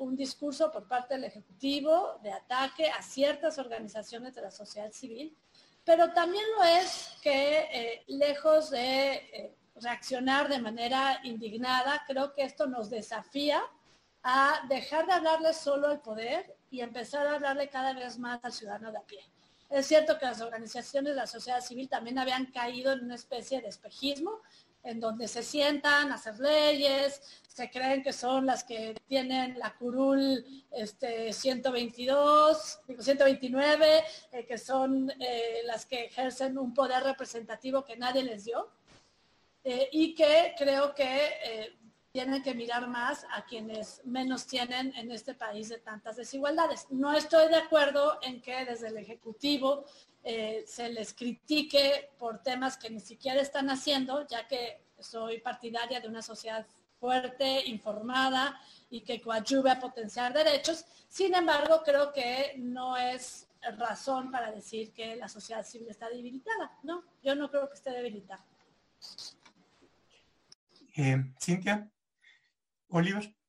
[SPEAKER 3] un discurso por parte del Ejecutivo de ataque a ciertas organizaciones de la sociedad civil, pero también lo es que eh, lejos de eh, reaccionar de manera indignada, creo que esto nos desafía a dejar de hablarle solo al poder y empezar a hablarle cada vez más al ciudadano de a pie. Es cierto que las organizaciones de la sociedad civil también habían caído en una especie de espejismo, en donde se sientan a hacer leyes, se creen que son las que tienen la curul este, 122, 129, eh, que son eh, las que ejercen un poder representativo que nadie les dio, eh, y que creo que tienen que mirar más a quienes menos tienen en este país de tantas desigualdades. No estoy de acuerdo en que desde el Ejecutivo eh, se les critique por temas que ni siquiera están haciendo, ya que soy partidaria de una sociedad fuerte, informada y que coadyuve a potenciar derechos. Sin embargo, creo que no es razón para decir que la sociedad civil está debilitada. No, yo no creo que esté debilitada.
[SPEAKER 1] Eh, Cintia, Oliver.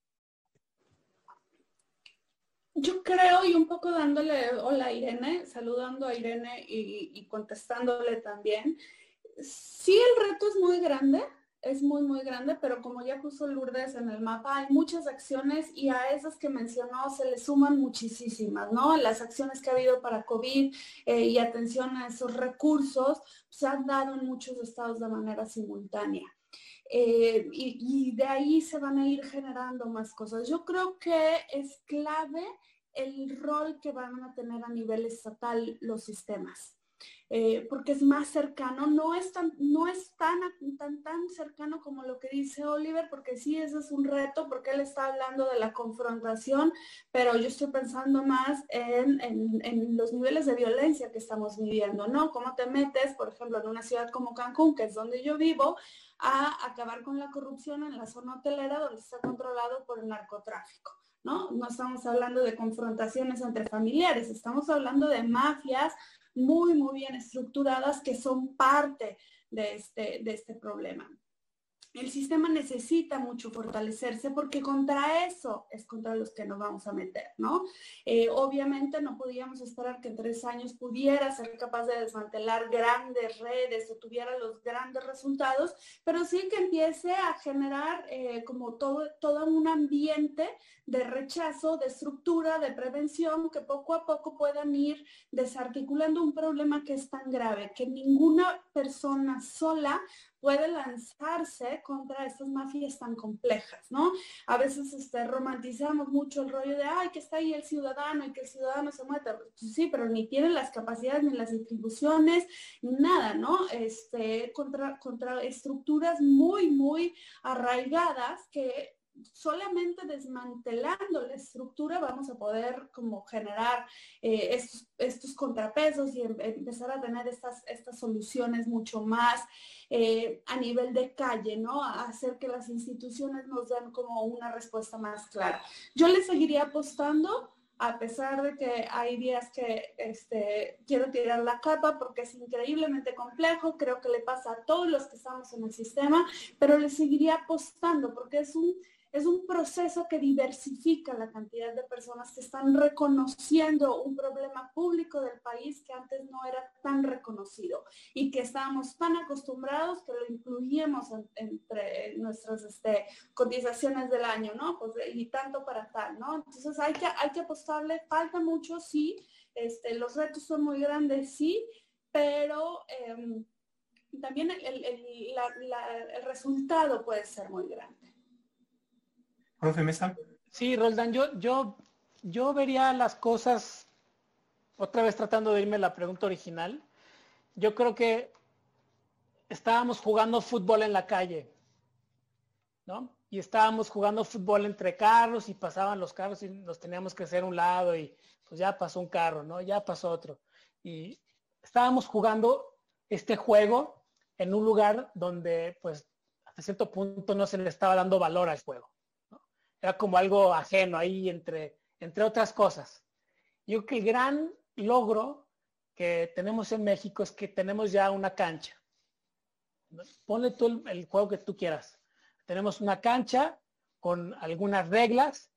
[SPEAKER 2] Yo creo, y un poco dándole hola a Irene, saludando a Irene y, contestándole también, sí el reto es muy grande, es muy, muy grande, pero como ya puso Lourdes en el mapa, hay muchas acciones y a esas que mencionó se le suman muchísimas, ¿no? Las acciones que ha habido para COVID eh, y atención a esos recursos se han dado en muchos estados de manera simultánea. Eh, y, de ahí se van a ir generando más cosas. Yo creo que es clave el rol que van a tener a nivel estatal los sistemas. Eh, porque es más cercano, no es, tan, no es tan, tan, tan cercano como lo que dice Oliver, porque sí, ese es un reto, porque él está hablando de la confrontación, pero yo estoy pensando más en, en, los niveles de violencia que estamos viviendo, ¿no? ¿Cómo te metes, por ejemplo, en una ciudad como Cancún, que es donde yo vivo, a acabar con la corrupción en la zona hotelera donde está controlado por el narcotráfico? ¿No? No estamos hablando de confrontaciones entre familiares, estamos hablando de mafias muy, muy bien estructuradas que son parte de este, de este problema el sistema necesita mucho fortalecerse porque contra eso es contra los que nos vamos a meter, ¿no? Eh, obviamente no podíamos esperar que en tres años pudiera ser capaz de desmantelar grandes redes o tuviera los grandes resultados, pero sí que empiece a generar eh, como todo, todo un ambiente de rechazo, de estructura, de prevención, que poco a poco puedan ir desarticulando un problema que es tan grave, que ninguna persona sola puede lanzarse contra estas mafias tan complejas, ¿no? A veces este, romantizamos mucho el rollo de, ay, que está ahí el ciudadano y que el ciudadano se mueve. Pues sí, pero ni tiene las capacidades, ni las distribuciones, ni nada, ¿no? Este, contra, contra estructuras muy, muy arraigadas que solamente desmantelando la estructura vamos a poder como generar eh, estos, contrapesos y em, empezar a tener estas, estas soluciones mucho más eh, a nivel de calle, ¿no? Hacer que las instituciones nos den como una respuesta más clara. Yo le seguiría apostando a pesar de que hay días que este, quiero tirar la capa porque es increíblemente complejo, creo que le pasa a todos los que estamos en el sistema, pero le seguiría apostando porque es un, es un proceso que diversifica la cantidad de personas que están reconociendo un problema público del país que antes no era tan reconocido y que estábamos tan acostumbrados que lo incluíamos entre nuestras este, cotizaciones del año, ¿no? Pues, y tanto para tal, ¿no? Entonces hay que, hay que apostarle, falta mucho, sí, este, los retos son muy grandes, sí, pero em, también el, el resultado puede ser muy grande.
[SPEAKER 1] Profe Mesa.
[SPEAKER 4] Sí, Roldán, yo, yo, yo vería las cosas, otra vez tratando de irme la pregunta original. Yo creo que estábamos jugando fútbol en la calle, ¿no? Y estábamos jugando fútbol entre carros y pasaban los carros y nos teníamos que hacer un lado y pues ya pasó un carro, ¿no? Ya pasó otro. Y estábamos jugando este juego en un lugar donde pues hasta cierto punto no se le estaba dando valor al juego era como algo ajeno ahí entre, entre otras cosas. Yo creo que el gran logro que tenemos en México es que tenemos ya una cancha. Ponle tú el, juego que tú quieras. Tenemos una cancha con algunas reglas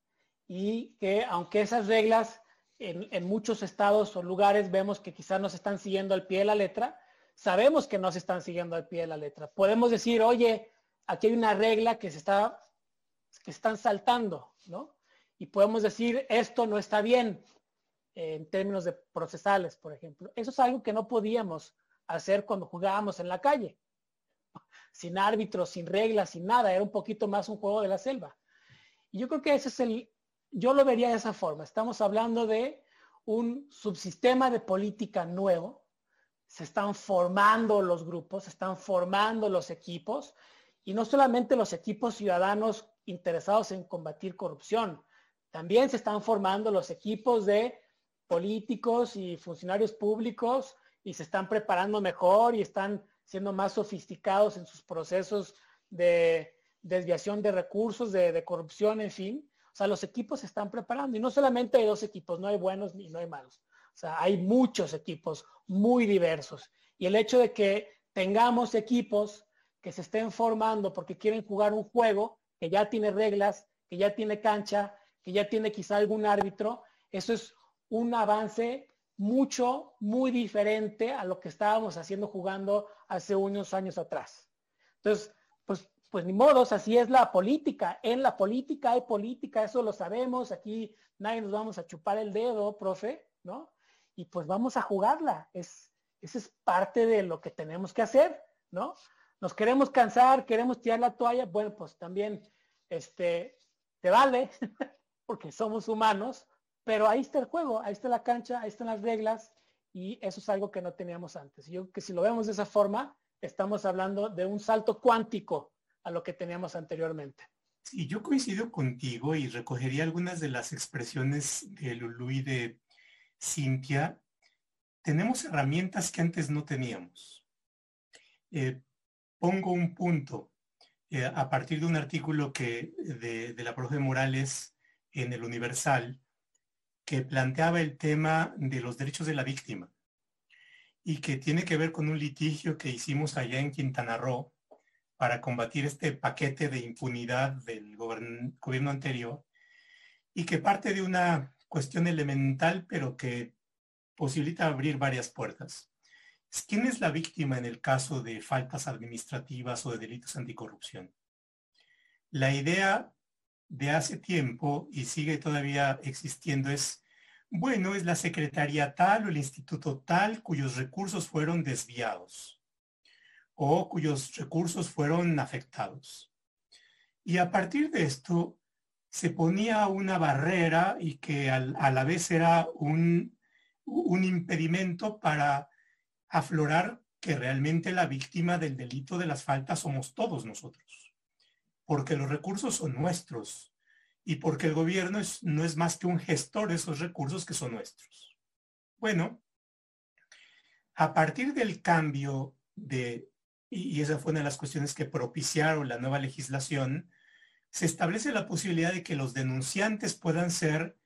[SPEAKER 4] y que aunque esas reglas en, en, muchos estados o lugares vemos que quizás nos están siguiendo al pie de la letra, sabemos que no se están siguiendo al pie de la letra. Podemos decir, oye, aquí hay una regla que se está que están saltando, ¿no? Y podemos decir, esto no está bien en términos de procesales, por ejemplo. Eso es algo que no podíamos hacer cuando jugábamos en la calle. Sin árbitros, sin reglas, sin nada. Era un poquito más un juego de la selva. Y yo creo que ese es el, yo lo vería de esa forma. Estamos hablando de un subsistema de política nuevo. Se están formando los grupos, se están formando los equipos y no solamente los equipos ciudadanos interesados en combatir corrupción. También se están formando los equipos de políticos y funcionarios públicos y se están preparando mejor y están siendo más sofisticados en sus procesos de desviación de recursos, de, corrupción, en fin. O sea, los equipos se están preparando y no solamente hay dos equipos, no hay buenos ni no hay malos. O sea, hay muchos equipos muy diversos. Y el hecho de que tengamos equipos que se estén formando porque quieren jugar un juego que ya tiene reglas, que ya tiene cancha, que ya tiene quizá algún árbitro, eso es un avance mucho, muy diferente a lo que estábamos haciendo jugando hace unos años atrás. Entonces, pues, pues ni modos, así es la política. En la política hay política, eso lo sabemos, aquí nadie nos vamos a chupar el dedo, profe, ¿no? Y pues vamos a jugarla. Es, esa es parte de lo que tenemos que hacer, ¿no? Nos queremos cansar, queremos tirar la toalla, bueno, pues también este, te vale, [laughs] porque somos humanos, pero ahí está el juego, ahí está la cancha, ahí están las reglas y eso es algo que no teníamos antes. Yo creo que si lo vemos de esa forma, estamos hablando de un salto cuántico a lo que teníamos anteriormente.
[SPEAKER 1] Sí, yo coincido contigo y recogería algunas de las expresiones de Lulu y de Cintia. Tenemos herramientas que antes no teníamos. Eh, pongo un punto eh, a partir de un artículo que, de, de la profe Morales en el Universal que planteaba el tema de los derechos de la víctima y que tiene que ver con un litigio que hicimos allá en Quintana Roo para combatir este paquete de impunidad del gobierno anterior y que parte de una cuestión elemental pero que posibilita abrir varias puertas. ¿Quién es la víctima en el caso de faltas administrativas o de delitos anticorrupción? La idea de hace tiempo y sigue todavía existiendo es, bueno, es la secretaría tal o el instituto tal cuyos recursos fueron desviados o cuyos recursos fueron afectados. Y a partir de esto se ponía una barrera y que a la vez era un, un impedimento para aflorar que realmente la víctima del delito de las faltas somos todos nosotros. porque los recursos son nuestros y porque el gobierno no es más que un gestor de esos recursos que son nuestros. Bueno, a partir del cambio de, y esa fue una de las cuestiones que propiciaron la nueva legislación, se establece la posibilidad de que los denunciantes puedan ser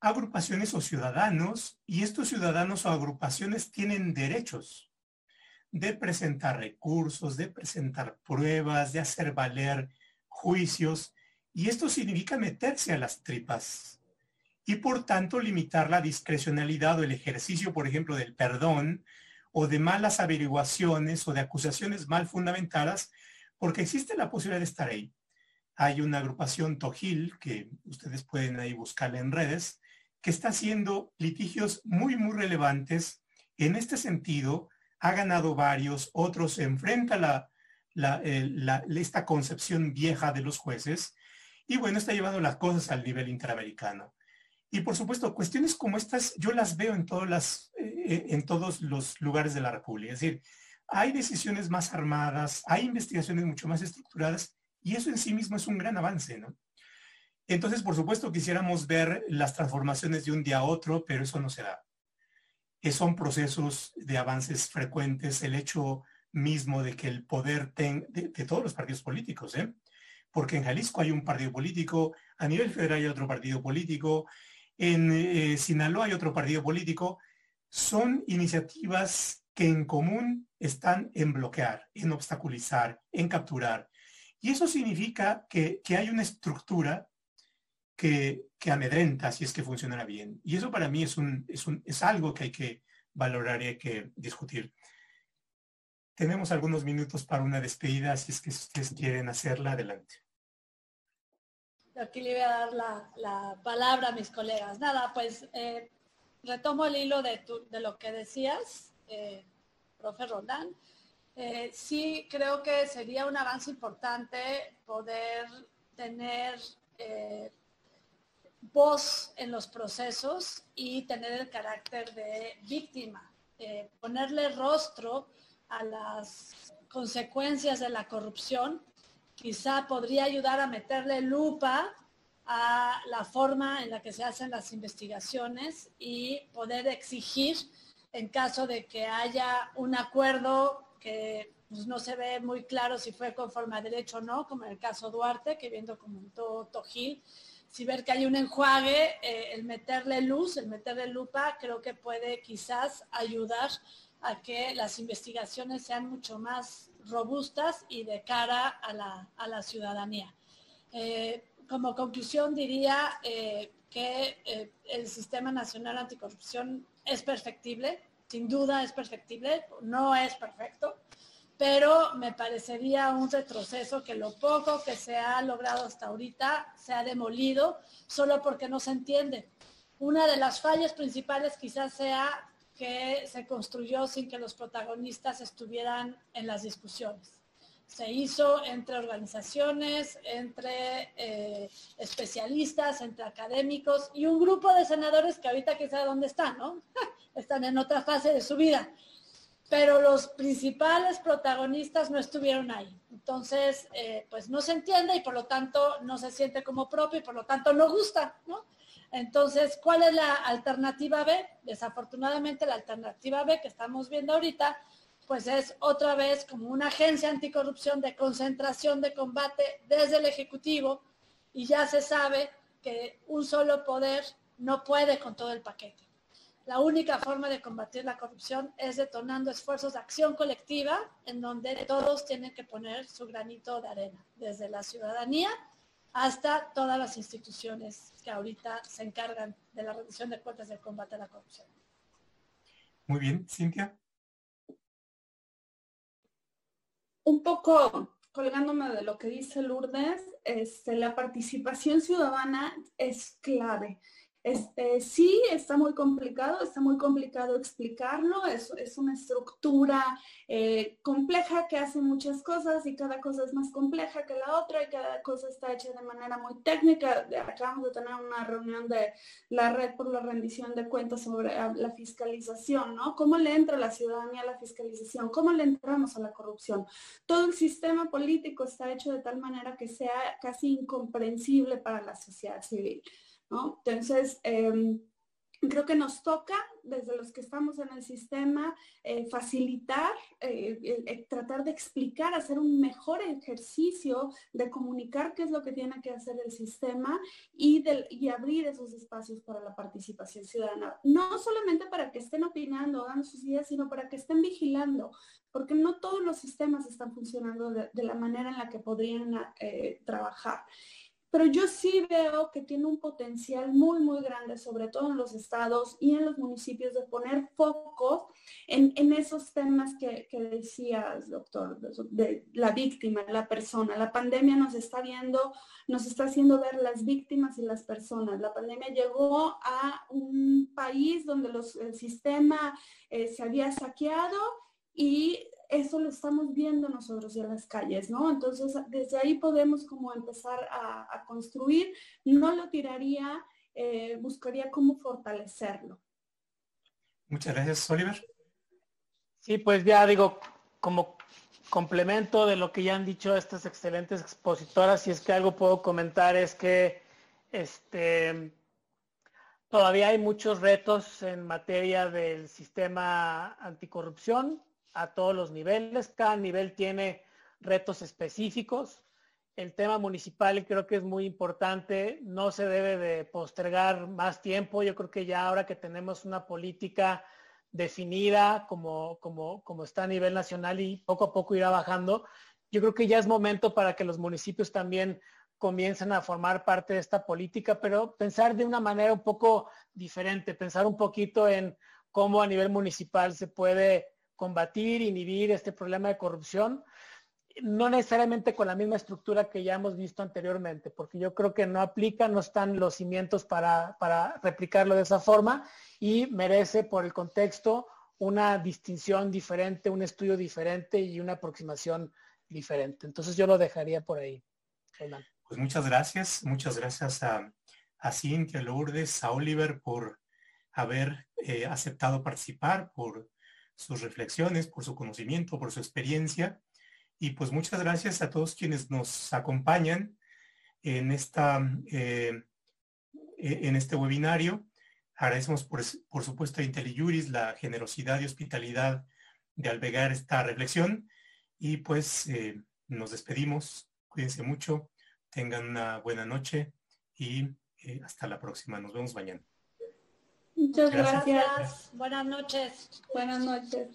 [SPEAKER 1] agrupaciones o ciudadanos y estos ciudadanos o agrupaciones tienen derechos de presentar recursos, de presentar pruebas, de hacer valer juicios y esto significa meterse a las tripas y por tanto limitar la discrecionalidad o el ejercicio, por ejemplo, del perdón o de malas averiguaciones o de acusaciones mal fundamentadas, porque existe la posibilidad de estar ahí. Hay una agrupación Tojil, que ustedes pueden ahí buscarla en redes, que está haciendo litigios muy, muy relevantes. En este sentido, ha ganado varios, otros enfrenta la, la, esta concepción vieja de los jueces y bueno, está llevando las cosas al nivel interamericano. Y por supuesto, cuestiones como estas yo las veo en, las, eh, en todos los lugares de la República. Es decir, hay decisiones más armadas, hay investigaciones mucho más estructuradas y eso en sí mismo es un gran avance, ¿no? Entonces, por supuesto, quisiéramos ver las transformaciones de un día a otro, pero eso no se da. son procesos de avances frecuentes, el hecho mismo de que el poder de, de, todos los partidos políticos, ¿eh? porque en Jalisco hay un partido político, a nivel federal hay otro partido político, en eh, Sinaloa hay otro partido político, son iniciativas que en común están en bloquear, en obstaculizar, en capturar. Y eso significa que, hay una estructura que, amedrenta si es que funcionará bien. Y eso para mí es, un, es, un, es algo que hay que valorar y hay que discutir. Tenemos algunos minutos para una despedida, si es que ustedes quieren hacerla, adelante.
[SPEAKER 3] Aquí le voy a dar la, palabra a mis colegas. Nada, pues eh, retomo el hilo de, de, lo que decías, eh, profe Roldán. Eh, sí creo que sería un avance importante poder tener voz en los procesos y tener el carácter de víctima, ponerle rostro a las consecuencias de la corrupción, quizá podría ayudar a meterle lupa a la forma en la que se hacen las investigaciones y poder exigir en caso de que haya un acuerdo que pues, no se ve muy claro si fue conforme a derecho o no, como en el caso Duarte, que bien documentó Tojil, si ver que hay un enjuague, eh, el meterle luz, el meterle lupa, creo que puede quizás ayudar a que las investigaciones sean mucho más robustas y de cara a la, ciudadanía. Eh, como conclusión diría eh, que el Sistema Nacional Anticorrupción es perfectible, sin duda es perfectible, no es perfecto, pero me parecería un retroceso que lo poco que se ha logrado hasta ahorita se ha demolido solo porque no se entiende. Una de las fallas principales quizás sea que se construyó sin que los protagonistas estuvieran en las discusiones. Se hizo entre organizaciones, entre eh, especialistas, entre académicos y un grupo de senadores que ahorita sabe dónde están, ¿no? [laughs] están en otra fase de su vida. Pero los principales protagonistas no estuvieron ahí. Entonces, eh, pues no se entiende y por lo tanto no se siente como propio y por lo tanto no gusta, ¿no? Entonces, ¿cuál es la alternativa B? Desafortunadamente, la alternativa B que estamos viendo ahorita, pues es otra vez como una agencia anticorrupción de concentración de combate desde el Ejecutivo y ya se sabe que un solo poder no puede con todo el paquete. La única forma de combatir la corrupción es detonando esfuerzos de acción colectiva en donde todos tienen que poner su granito de arena, desde la ciudadanía hasta todas las instituciones que ahorita se encargan de la rendición de cuentas del combate a la corrupción.
[SPEAKER 1] Muy bien, Cintia.
[SPEAKER 2] Un poco colgándome de lo que dice Lourdes, este, la participación ciudadana es clave. Este, sí, está muy complicado, está muy complicado explicarlo, es, una estructura eh, compleja que hace muchas cosas y cada cosa es más compleja que la otra y cada cosa está hecha de manera muy técnica. Acabamos de tener una reunión de la red por la rendición de cuentas sobre ah, la fiscalización, ¿no? ¿Cómo le entra la ciudadanía a la fiscalización? ¿Cómo le entramos a la corrupción? Todo el sistema político está hecho de tal manera que sea casi incomprensible para la sociedad civil. Entonces, em, creo que nos toca, desde los que estamos en el sistema, eh, facilitar, eh, tratar de explicar, hacer un mejor ejercicio de comunicar qué es lo que tiene que hacer el sistema y, abrir esos espacios para la participación ciudadana. No solamente para que estén opinando, dando sus ideas, sino para que estén vigilando, porque no todos los sistemas están funcionando de, la manera en la que podrían eh, trabajar pero yo sí veo que tiene un potencial muy, muy grande, sobre todo en los estados y en los municipios, de poner foco en, esos temas que, decías, doctor, de la víctima, la persona. La pandemia nos está viendo, nos está haciendo ver las víctimas y las personas. La pandemia llegó a un país donde el sistema eh, se había saqueado y eso lo estamos viendo nosotros en las calles, ¿no? Entonces, desde ahí podemos como empezar a, construir. No lo tiraría, eh, buscaría cómo fortalecerlo.
[SPEAKER 1] Muchas gracias, Oliver.
[SPEAKER 4] Sí, pues ya digo, como complemento de lo que ya han dicho estas excelentes expositoras, si es que algo puedo comentar es que este, todavía hay muchos retos en materia del sistema anticorrupción a todos los niveles. Cada nivel tiene retos específicos. El tema municipal creo que es muy importante. No se debe de postergar más tiempo. Yo creo que ya ahora que tenemos una política definida como, como, como está a nivel nacional y poco a poco irá bajando, yo creo que ya es momento para que los municipios también comiencen a formar parte de esta política, pero pensar de una manera un poco diferente, pensar un poquito en cómo a nivel municipal se puede combatir, inhibir este problema de corrupción, no necesariamente con la misma estructura que ya hemos visto anteriormente, porque yo creo que no aplica, no están los cimientos para, para replicarlo de esa forma y merece por el contexto una distinción diferente, un estudio diferente y una aproximación diferente. Entonces yo lo dejaría por ahí.
[SPEAKER 1] Pues muchas gracias, muchas gracias a, a Cintia Lourdes, a Oliver por haber eh, aceptado participar, por sus reflexiones, por su conocimiento, por su experiencia. Y pues muchas gracias a todos quienes nos acompañan en, esta, eh, en este webinario. Agradecemos por, por supuesto a IntelliJuris la generosidad y hospitalidad de albergar esta reflexión. Y pues eh, nos despedimos. Cuídense mucho. Tengan una buena noche y eh, hasta la próxima. Nos vemos mañana.
[SPEAKER 2] Muchas gracias.
[SPEAKER 3] Buenas noches.
[SPEAKER 2] Buenas noches.